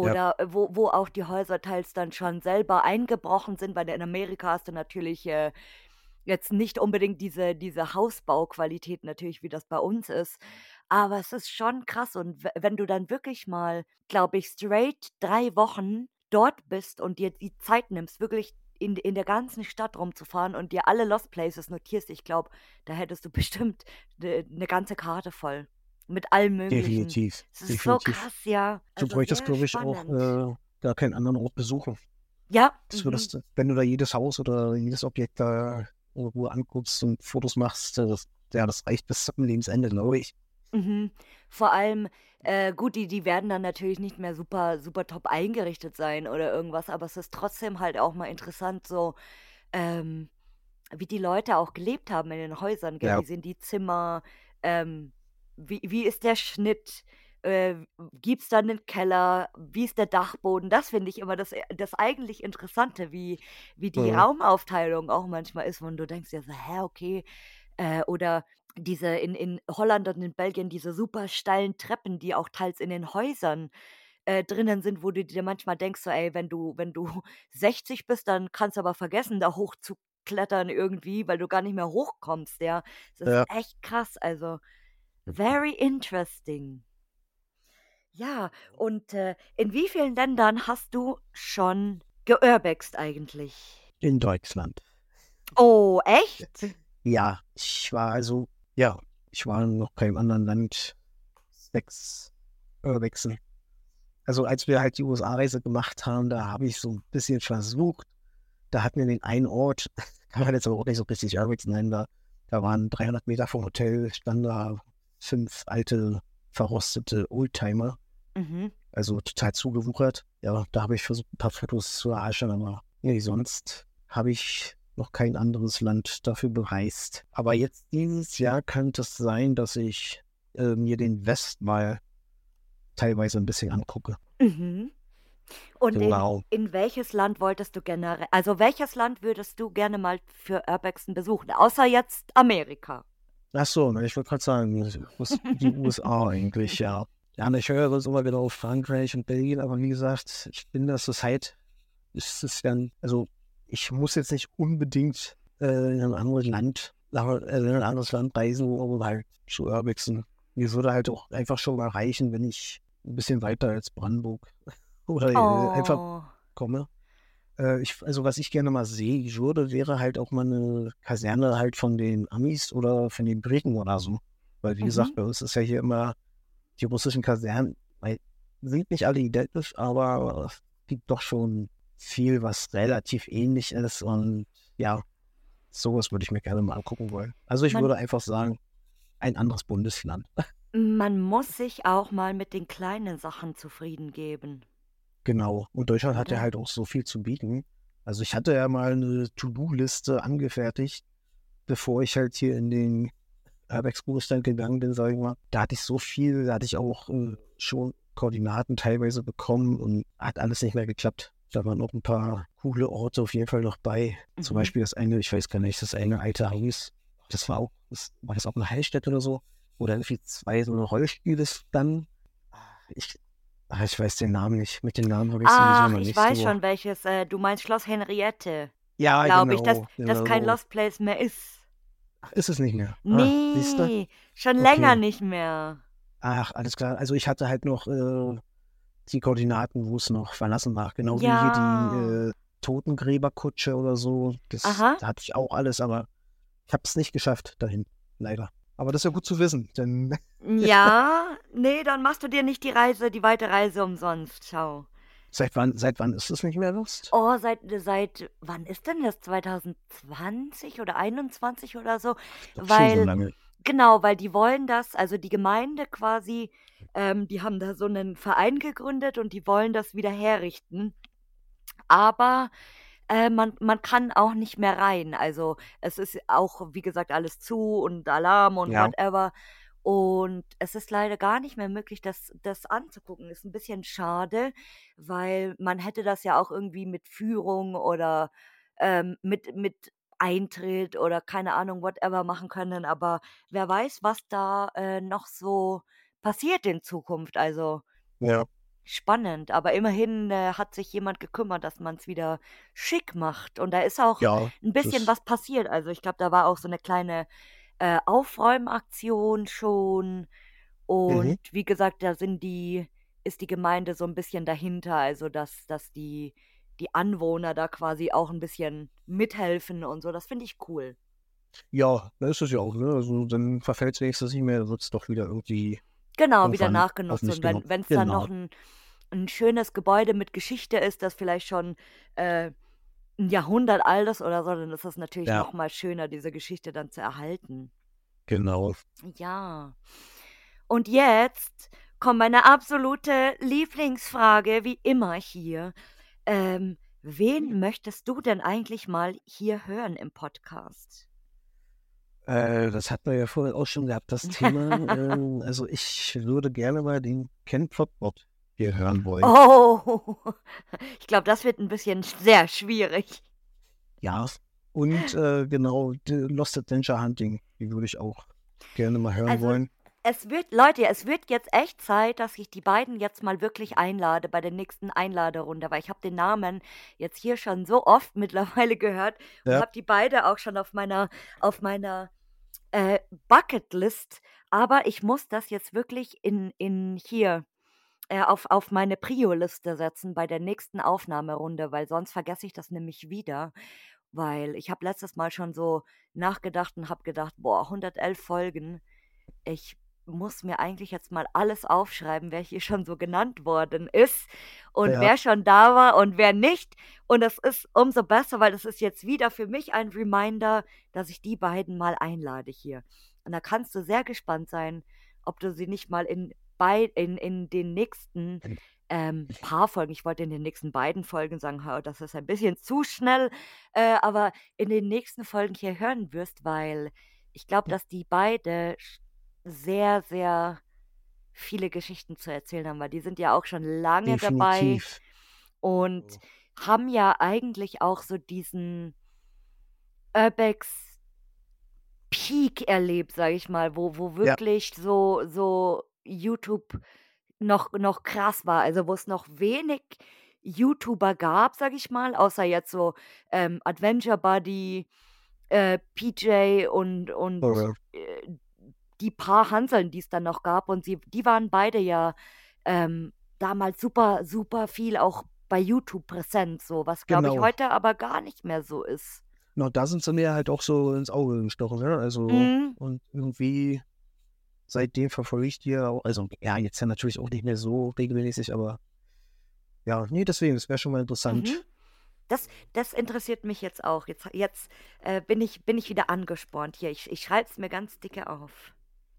Ja. oder äh, wo wo auch die Häuser teils dann schon selber eingebrochen sind, weil in Amerika hast du natürlich, äh, jetzt nicht unbedingt diese diese Hausbauqualität natürlich, wie das bei uns ist. Aber es ist schon krass und we wenn du dann wirklich mal, glaube ich, straight 3 Wochen dort bist und dir die Zeit nimmst, wirklich in in der ganzen Stadt rumzufahren und dir alle Lost Places notierst, ich glaube, da hättest du bestimmt ne 'ne ganze Karte voll mit allem Möglichen. Definitiv, Es ist so definitiv. krass, ja. Du Also, bräuchtest, sehr glaube ich, auch, äh, gar keinen anderen Ort besuchen. Ja, Das mhm. würdest du wenn du da jedes Haus oder jedes Objekt da irgendwo anguckst und Fotos machst, äh, das ja, das reicht bis zum Lebensende, glaube ich. Mhm. Vor allem, äh, gut, die die werden dann natürlich nicht mehr super super top eingerichtet sein oder irgendwas, aber es ist trotzdem halt auch mal interessant so, ähm, wie die Leute auch gelebt haben in den Häusern, gell? Ja. Wie sind die Zimmer? Ähm, wie wie ist der Schnitt? Äh, gibt's da 'nen Keller? Wie ist der Dachboden? Das finde ich immer das das eigentlich Interessante, wie wie die Mhm. Raumaufteilung auch manchmal ist, und du denkst dir so: „Hä, okay“, äh, oder diese in in Holland und in Belgien diese super steilen Treppen, die auch teils in den Häusern, äh, drinnen sind, wo du dir manchmal denkst so: „Ey, wenn du wenn du 60 bist, dann kannst du aber vergessen, da hochzuklettern irgendwie, weil du gar nicht mehr hochkommst“, ja? Das ist Ja. echt krass, also very interesting. Ja, und, äh, in wie vielen Ländern hast du schon geurbext eigentlich? In Deutschland. Oh, echt? Ja, ich war also ja, ich war noch keinem anderen Land 6 Urbexen. Also, als wir halt die USA-Reise gemacht haben, da habe ich so 'n bisschen versucht da hatten wir den einen Ort, kann man jetzt aber auch nicht so richtig Urbex nennen, da Da waren 300 Meter vom Hotel, standen da fünf alte, verrostete Oldtimer. Mhm. Also total zugewuchert. Ja, da habe ich versucht, ein paar Fotos zu erhaschen, aber nee, sonst habe ich noch kein anderes Land dafür bereist. Aber jetzt dieses Jahr könnte es sein, dass ich äh, mir den West mal teilweise ein bisschen angucke. Mhm. Und in, Genau. in welches Land wolltest du generell, also welches Land würdest du gerne mal für Urbexen besuchen? Außer jetzt Amerika. Ach so, ich wollte gerade sagen, die USA eigentlich, ja. Ja, ich höre das immer wieder auf Frankreich und Belgien, aber wie gesagt, ich bin das Zeit, ist es dann, also ich muss jetzt nicht unbedingt äh, in ein anderes Land, äh, in ein anderes Land reisen, um halt zu urbexen. Mir würde halt auch einfach schon mal reichen, wenn ich ein bisschen weiter als Brandenburg oder äh, einfach Oh, komme. Äh, ich, also was ich gerne mal sehen würde, wäre halt auch mal eine Kaserne halt von den Amis oder von den Briten oder so. Weil wie Mhm. gesagt, bei uns ist ja hier immer die russischen Kasernen, sind nicht alle identisch, aber es gibt doch schon viel, was relativ ähnlich ist und ja, sowas würde ich mir gerne mal angucken wollen. Also ich Man- würde einfach sagen, ein anderes Bundesland. man muss sich auch mal mit den kleinen Sachen zufrieden geben. Genau. Und Deutschland hat ja halt auch so viel zu bieten. Also ich hatte ja mal eine To-Do-Liste angefertigt, bevor ich halt hier in den Urbex-Ruhestand gegangen bin, sag ich mal. Da hatte ich so viel, da hatte ich auch äh, schon Koordinaten teilweise bekommen und hat alles nicht mehr geklappt. Da waren noch ein paar coole Orte auf jeden Fall noch bei. Zum Mhm. Beispiel das eine, ich weiß gar nicht, das eine alte Haus. Das war auch, das, war das auch eine Heilstätte oder so? Oder irgendwie zwei so eine Rollspiele dann. Ich, ah, ich weiß den Namen nicht. Mit den Namen habe ich sowieso Ach, noch ich nicht weiß so. schon welches. Äh, du meinst Schloss Henriette, Ja, glaube genau, ich, dass das kein genau. Lost Place mehr ist. Ach, ist es nicht mehr? Ah? Nee, schon länger Okay. nicht mehr. Ach, alles klar. Also ich hatte halt noch äh, die Koordinaten, wo es noch verlassen war. Genau wie hier Ja. die äh, Totengräberkutsche oder so. Das Aha. da hatte ich auch alles, aber ich habe es nicht geschafft dahin, leider. Aber das ist ja gut zu wissen, denn Ja, nee, dann machst du dir nicht die Reise, die weite Reise umsonst. Schau. seit wann, seit wann ist es nicht mehr Lust? Oh, seit, seit, wann ist denn das? 2020 oder 21 oder so? Schon so Weil, lange. Genau, weil die wollen das, also die Gemeinde quasi, ähm, die haben da so einen Verein gegründet und die wollen das wieder herrichten. Aber äh, man, man kann auch nicht mehr rein. Also es ist auch, wie gesagt, alles zu und Alarm und Ja. whatever. Und es ist leider gar nicht mehr möglich, das, das anzugucken. Ist ein bisschen schade, weil man hätte das ja auch irgendwie mit Führung oder ähm, mit, mit Eintritt oder keine Ahnung, whatever machen können. Aber wer weiß, was da äh, noch so passiert in Zukunft. Also Ja. spannend. Aber immerhin äh, hat sich jemand gekümmert, dass man es wieder schick macht. Und da ist auch Ja, ein bisschen was passiert. Also ich glaube, da war auch so eine kleine äh, Aufräumaktion schon. mhm. Und wie gesagt, da sind die, ist die Gemeinde so ein bisschen dahinter. Also dass, dass die, die Anwohner da quasi auch ein bisschen mithelfen und so. Das finde ich cool. Ja, da ist es ja auch, ne? Also dann verfällt es nächstes nicht mehr, dann wird es doch wieder irgendwie Genau, wieder nachgenutzt. Und wenn es dann noch Genau. ein, ein schönes Gebäude mit Geschichte ist, das vielleicht schon äh, ein Jahrhundert alt ist oder so, dann ist das natürlich Ja, noch mal schöner, diese Geschichte dann zu erhalten. genau. Ja. Und jetzt kommt meine absolute Lieblingsfrage, wie immer hier. Ähm, wen möchtest du denn eigentlich mal hier hören im Podcast? Äh, das hatten wir ja vorhin auch schon gehabt, das Thema. Ähm, also ich würde gerne mal den Ken Plotbot hier hören wollen. Oh, ich glaube, das wird ein bisschen sehr schwierig. Ja. Und äh, genau, Lost Adventure Hunting, die würde ich auch gerne mal hören Also, wollen. Es wird, Leute, es wird jetzt echt Zeit, dass ich die beiden jetzt mal wirklich einlade bei der nächsten Einladerunde, weil ich habe den Namen jetzt hier schon so oft mittlerweile gehört und Ja, habe die beide auch schon auf meiner, auf meiner äh, Bucketlist. Aber ich muss das jetzt wirklich in, in hier äh, auf, auf meine Prio-Liste setzen bei der nächsten Aufnahmerunde, weil sonst vergesse ich das nämlich wieder. Weil ich habe letztes Mal schon so nachgedacht und habe gedacht, boah, 111 Folgen. Ich muss mir eigentlich jetzt mal alles aufschreiben, wer hier schon so genannt worden ist und Ja. wer schon da war und wer nicht. Und das ist umso besser, weil das ist jetzt wieder für mich ein Reminder, dass ich die beiden mal einlade hier. Und da kannst du sehr gespannt sein, ob du sie nicht mal in, bei, in, in den nächsten ähm, paar Folgen, ich wollte in den nächsten beiden Folgen sagen, das ist ein bisschen zu schnell, äh, aber in den nächsten Folgen hier hören wirst, weil ich glaube, dass die beide sehr, sehr viele Geschichten zu erzählen haben, weil die sind ja auch schon lange dabei Definitiv. und haben ja eigentlich auch so diesen Urbex Peak erlebt, sage ich mal, wo, wo Ja, wirklich so, so YouTube noch, noch krass war, also wo es noch wenig YouTuber gab, sage ich mal, außer jetzt so ähm, Adventure Buddy, äh, PJ und, und Correct. äh, die paar Hanseln, die es dann noch gab. Und sie, die waren beide ja ähm, damals super, super viel auch bei YouTube präsent, so was glaube ich Genau. heute aber gar nicht mehr so ist. Genau, da sind sie mir halt auch so ins Auge gestochen, ne? Also, Mhm. und irgendwie seitdem verfolge ich die ja auch. Also, ja, jetzt ja natürlich auch nicht mehr so regelmäßig, aber ja, nee, deswegen, das wäre schon mal interessant. Mhm. Das, das interessiert mich jetzt auch. Jetzt, jetzt äh, bin, ich, bin ich wieder angespornt hier. Ich, ich schreibe es mir ganz dicke auf.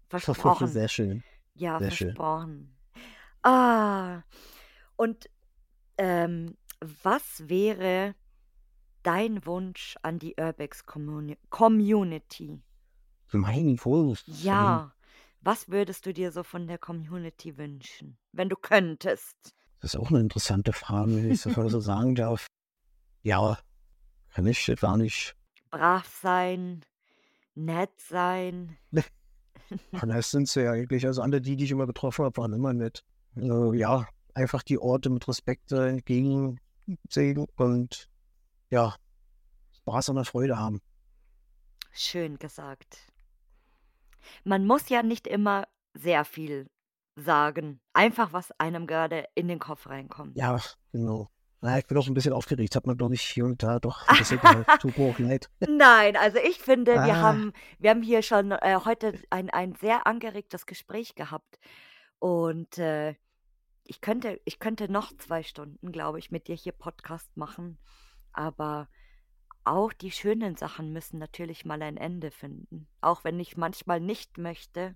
Versprochen. Sehr schön. Ja, Sehr schön. versprochen. Ah, und ähm, was wäre dein Wunsch an die Urbex Communi Community? Mein Wunsch. Ja, was würdest du dir so von der Community wünschen, wenn du könntest? Das ist auch eine interessante Frage, wenn ich das mal so sagen darf. Ja, kann ich gar nicht. Brav sein, nett sein. Und das sind sie ja eigentlich. Also alle die, die ich immer getroffen habe, waren immer nett. Äh, ja, einfach die Orte mit Respekt äh, entgegensehen und ja, Spaß und Freude haben. Schön gesagt. Man muss ja nicht immer sehr viel sagen. Einfach, was einem gerade in den Kopf reinkommt. Ja, genau. Na, ich bin auch ein bisschen aufgeregt. Hat man, glaube ich, hier und da doch ein bisschen. Tut mir auch leid. Nein, also ich finde, wir Ah. haben, wir haben hier schon äh, heute ein, ein sehr angeregtes Gespräch gehabt. Und äh, ich könnte, ich könnte noch zwei Stunden, glaube ich, mit dir hier Podcast machen. Aber auch die schönen Sachen müssen natürlich mal ein Ende finden. Auch wenn ich manchmal nicht möchte.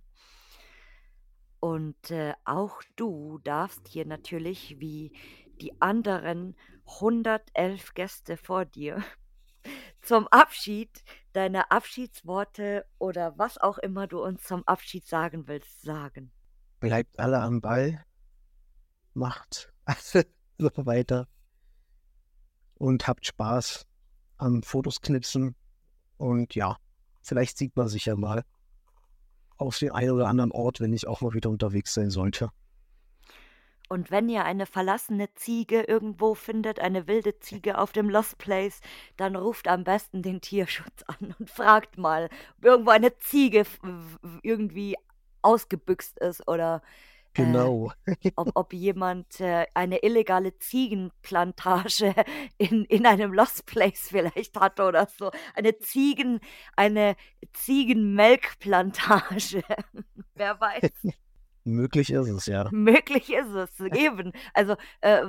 Und äh, auch du darfst hier natürlich, wie die anderen 111 Gäste vor dir, zum Abschied deine Abschiedsworte oder was auch immer du uns zum Abschied sagen willst, sagen. Bleibt alle am Ball. Macht so weiter. Und habt Spaß am Fotos knipsen. Und ja, vielleicht sieht man sich ja mal auf den einen oder anderen Ort, wenn ich auch mal wieder unterwegs sein sollte. Und wenn ihr eine verlassene Ziege irgendwo findet, eine wilde Ziege auf dem Lost Place, dann ruft am besten den Tierschutz an und fragt mal, ob irgendwo eine Ziege irgendwie ausgebüxt ist oder äh, Genau. ob, ob jemand äh, eine illegale Ziegenplantage in, in einem Lost Place vielleicht hatte oder so. Eine Ziegen, eine Ziegenmelkplantage. Wer weiß. Möglich ist es, ja. Möglich ist es, eben. Also äh,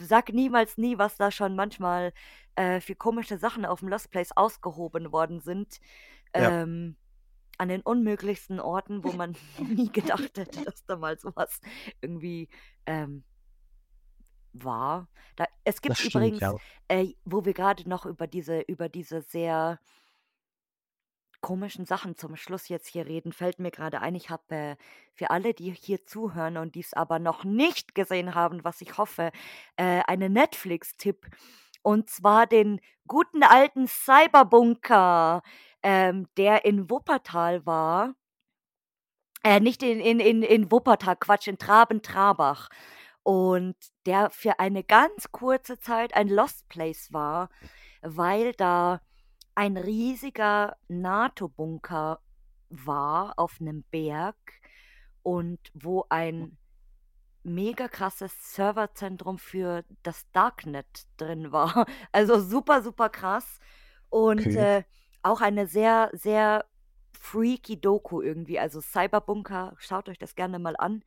sag niemals nie, was da schon manchmal äh, für komische Sachen auf dem Lost Place ausgehoben worden sind. Ja. Ähm, an den unmöglichsten Orten, wo man nie gedacht hätte, dass da mal sowas irgendwie ähm, war. Da, es gibt stimmt, übrigens, ja. äh, wo wir gerade noch über diese, über diese sehr komischen Sachen zum Schluss jetzt hier reden, fällt mir gerade ein, ich habe äh, für alle, die hier zuhören und dies aber noch nicht gesehen haben, was ich hoffe, äh, einen Netflix-Tipp. Und zwar den guten alten Cyberbunker, ähm, der in Wuppertal war. Äh, nicht in, in, in, in Wuppertal, Quatsch, in Traben-Trabach. Und der für eine ganz kurze Zeit ein Lost Place war, weil da ein riesiger NATO-Bunker war auf einem Berg und wo ein mega krasses Serverzentrum für das Darknet drin war. Also super, super krass. Und Okay. äh, auch eine sehr, sehr freaky Doku irgendwie. Also Cyberbunker, schaut euch das gerne mal an.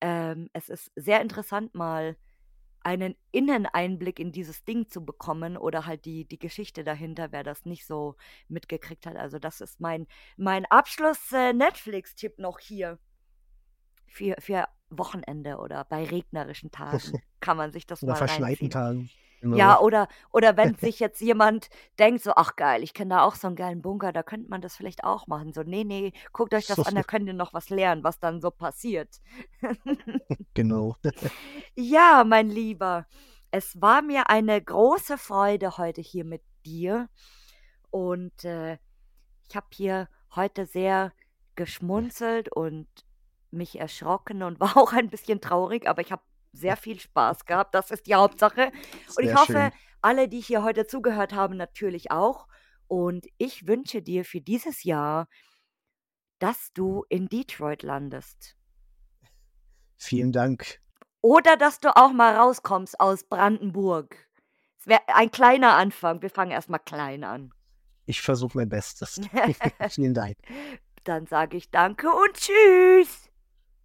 Ähm, es ist sehr interessant, mal einen Inneneinblick in dieses Ding zu bekommen oder halt die, die Geschichte dahinter, wer das nicht so mitgekriegt hat. Also das ist mein, mein Abschluss-Netflix-Tipp noch hier. Für, für Wochenende oder bei regnerischen Tagen kann man sich das Oder mal verschneiten reinziehen. Tagen. Ja, Genau. oder, oder wenn sich jetzt jemand denkt, so, ach geil, ich kenne da auch so einen geilen Bunker, da könnte man das vielleicht auch machen. So, nee, nee, guckt euch das an, da könnt ihr noch was lernen, was dann so passiert. Genau. Ja, mein Lieber, es war mir eine große Freude heute hier mit dir. Und äh, ich habe hier heute sehr geschmunzelt und mich erschrocken und war auch ein bisschen traurig, aber ich habe sehr viel Spaß gehabt. Das ist die Hauptsache. Und ich Sehr hoffe, schön. alle, die hier heute zugehört haben, natürlich auch. Und ich wünsche dir für dieses Jahr, dass du in Detroit landest. Vielen Dank. Oder dass du auch mal rauskommst aus Brandenburg. Es wäre ein kleiner Anfang. Wir fangen erstmal klein an. Ich versuche mein Bestes. Vielen Dank. Dann sage ich danke und tschüss.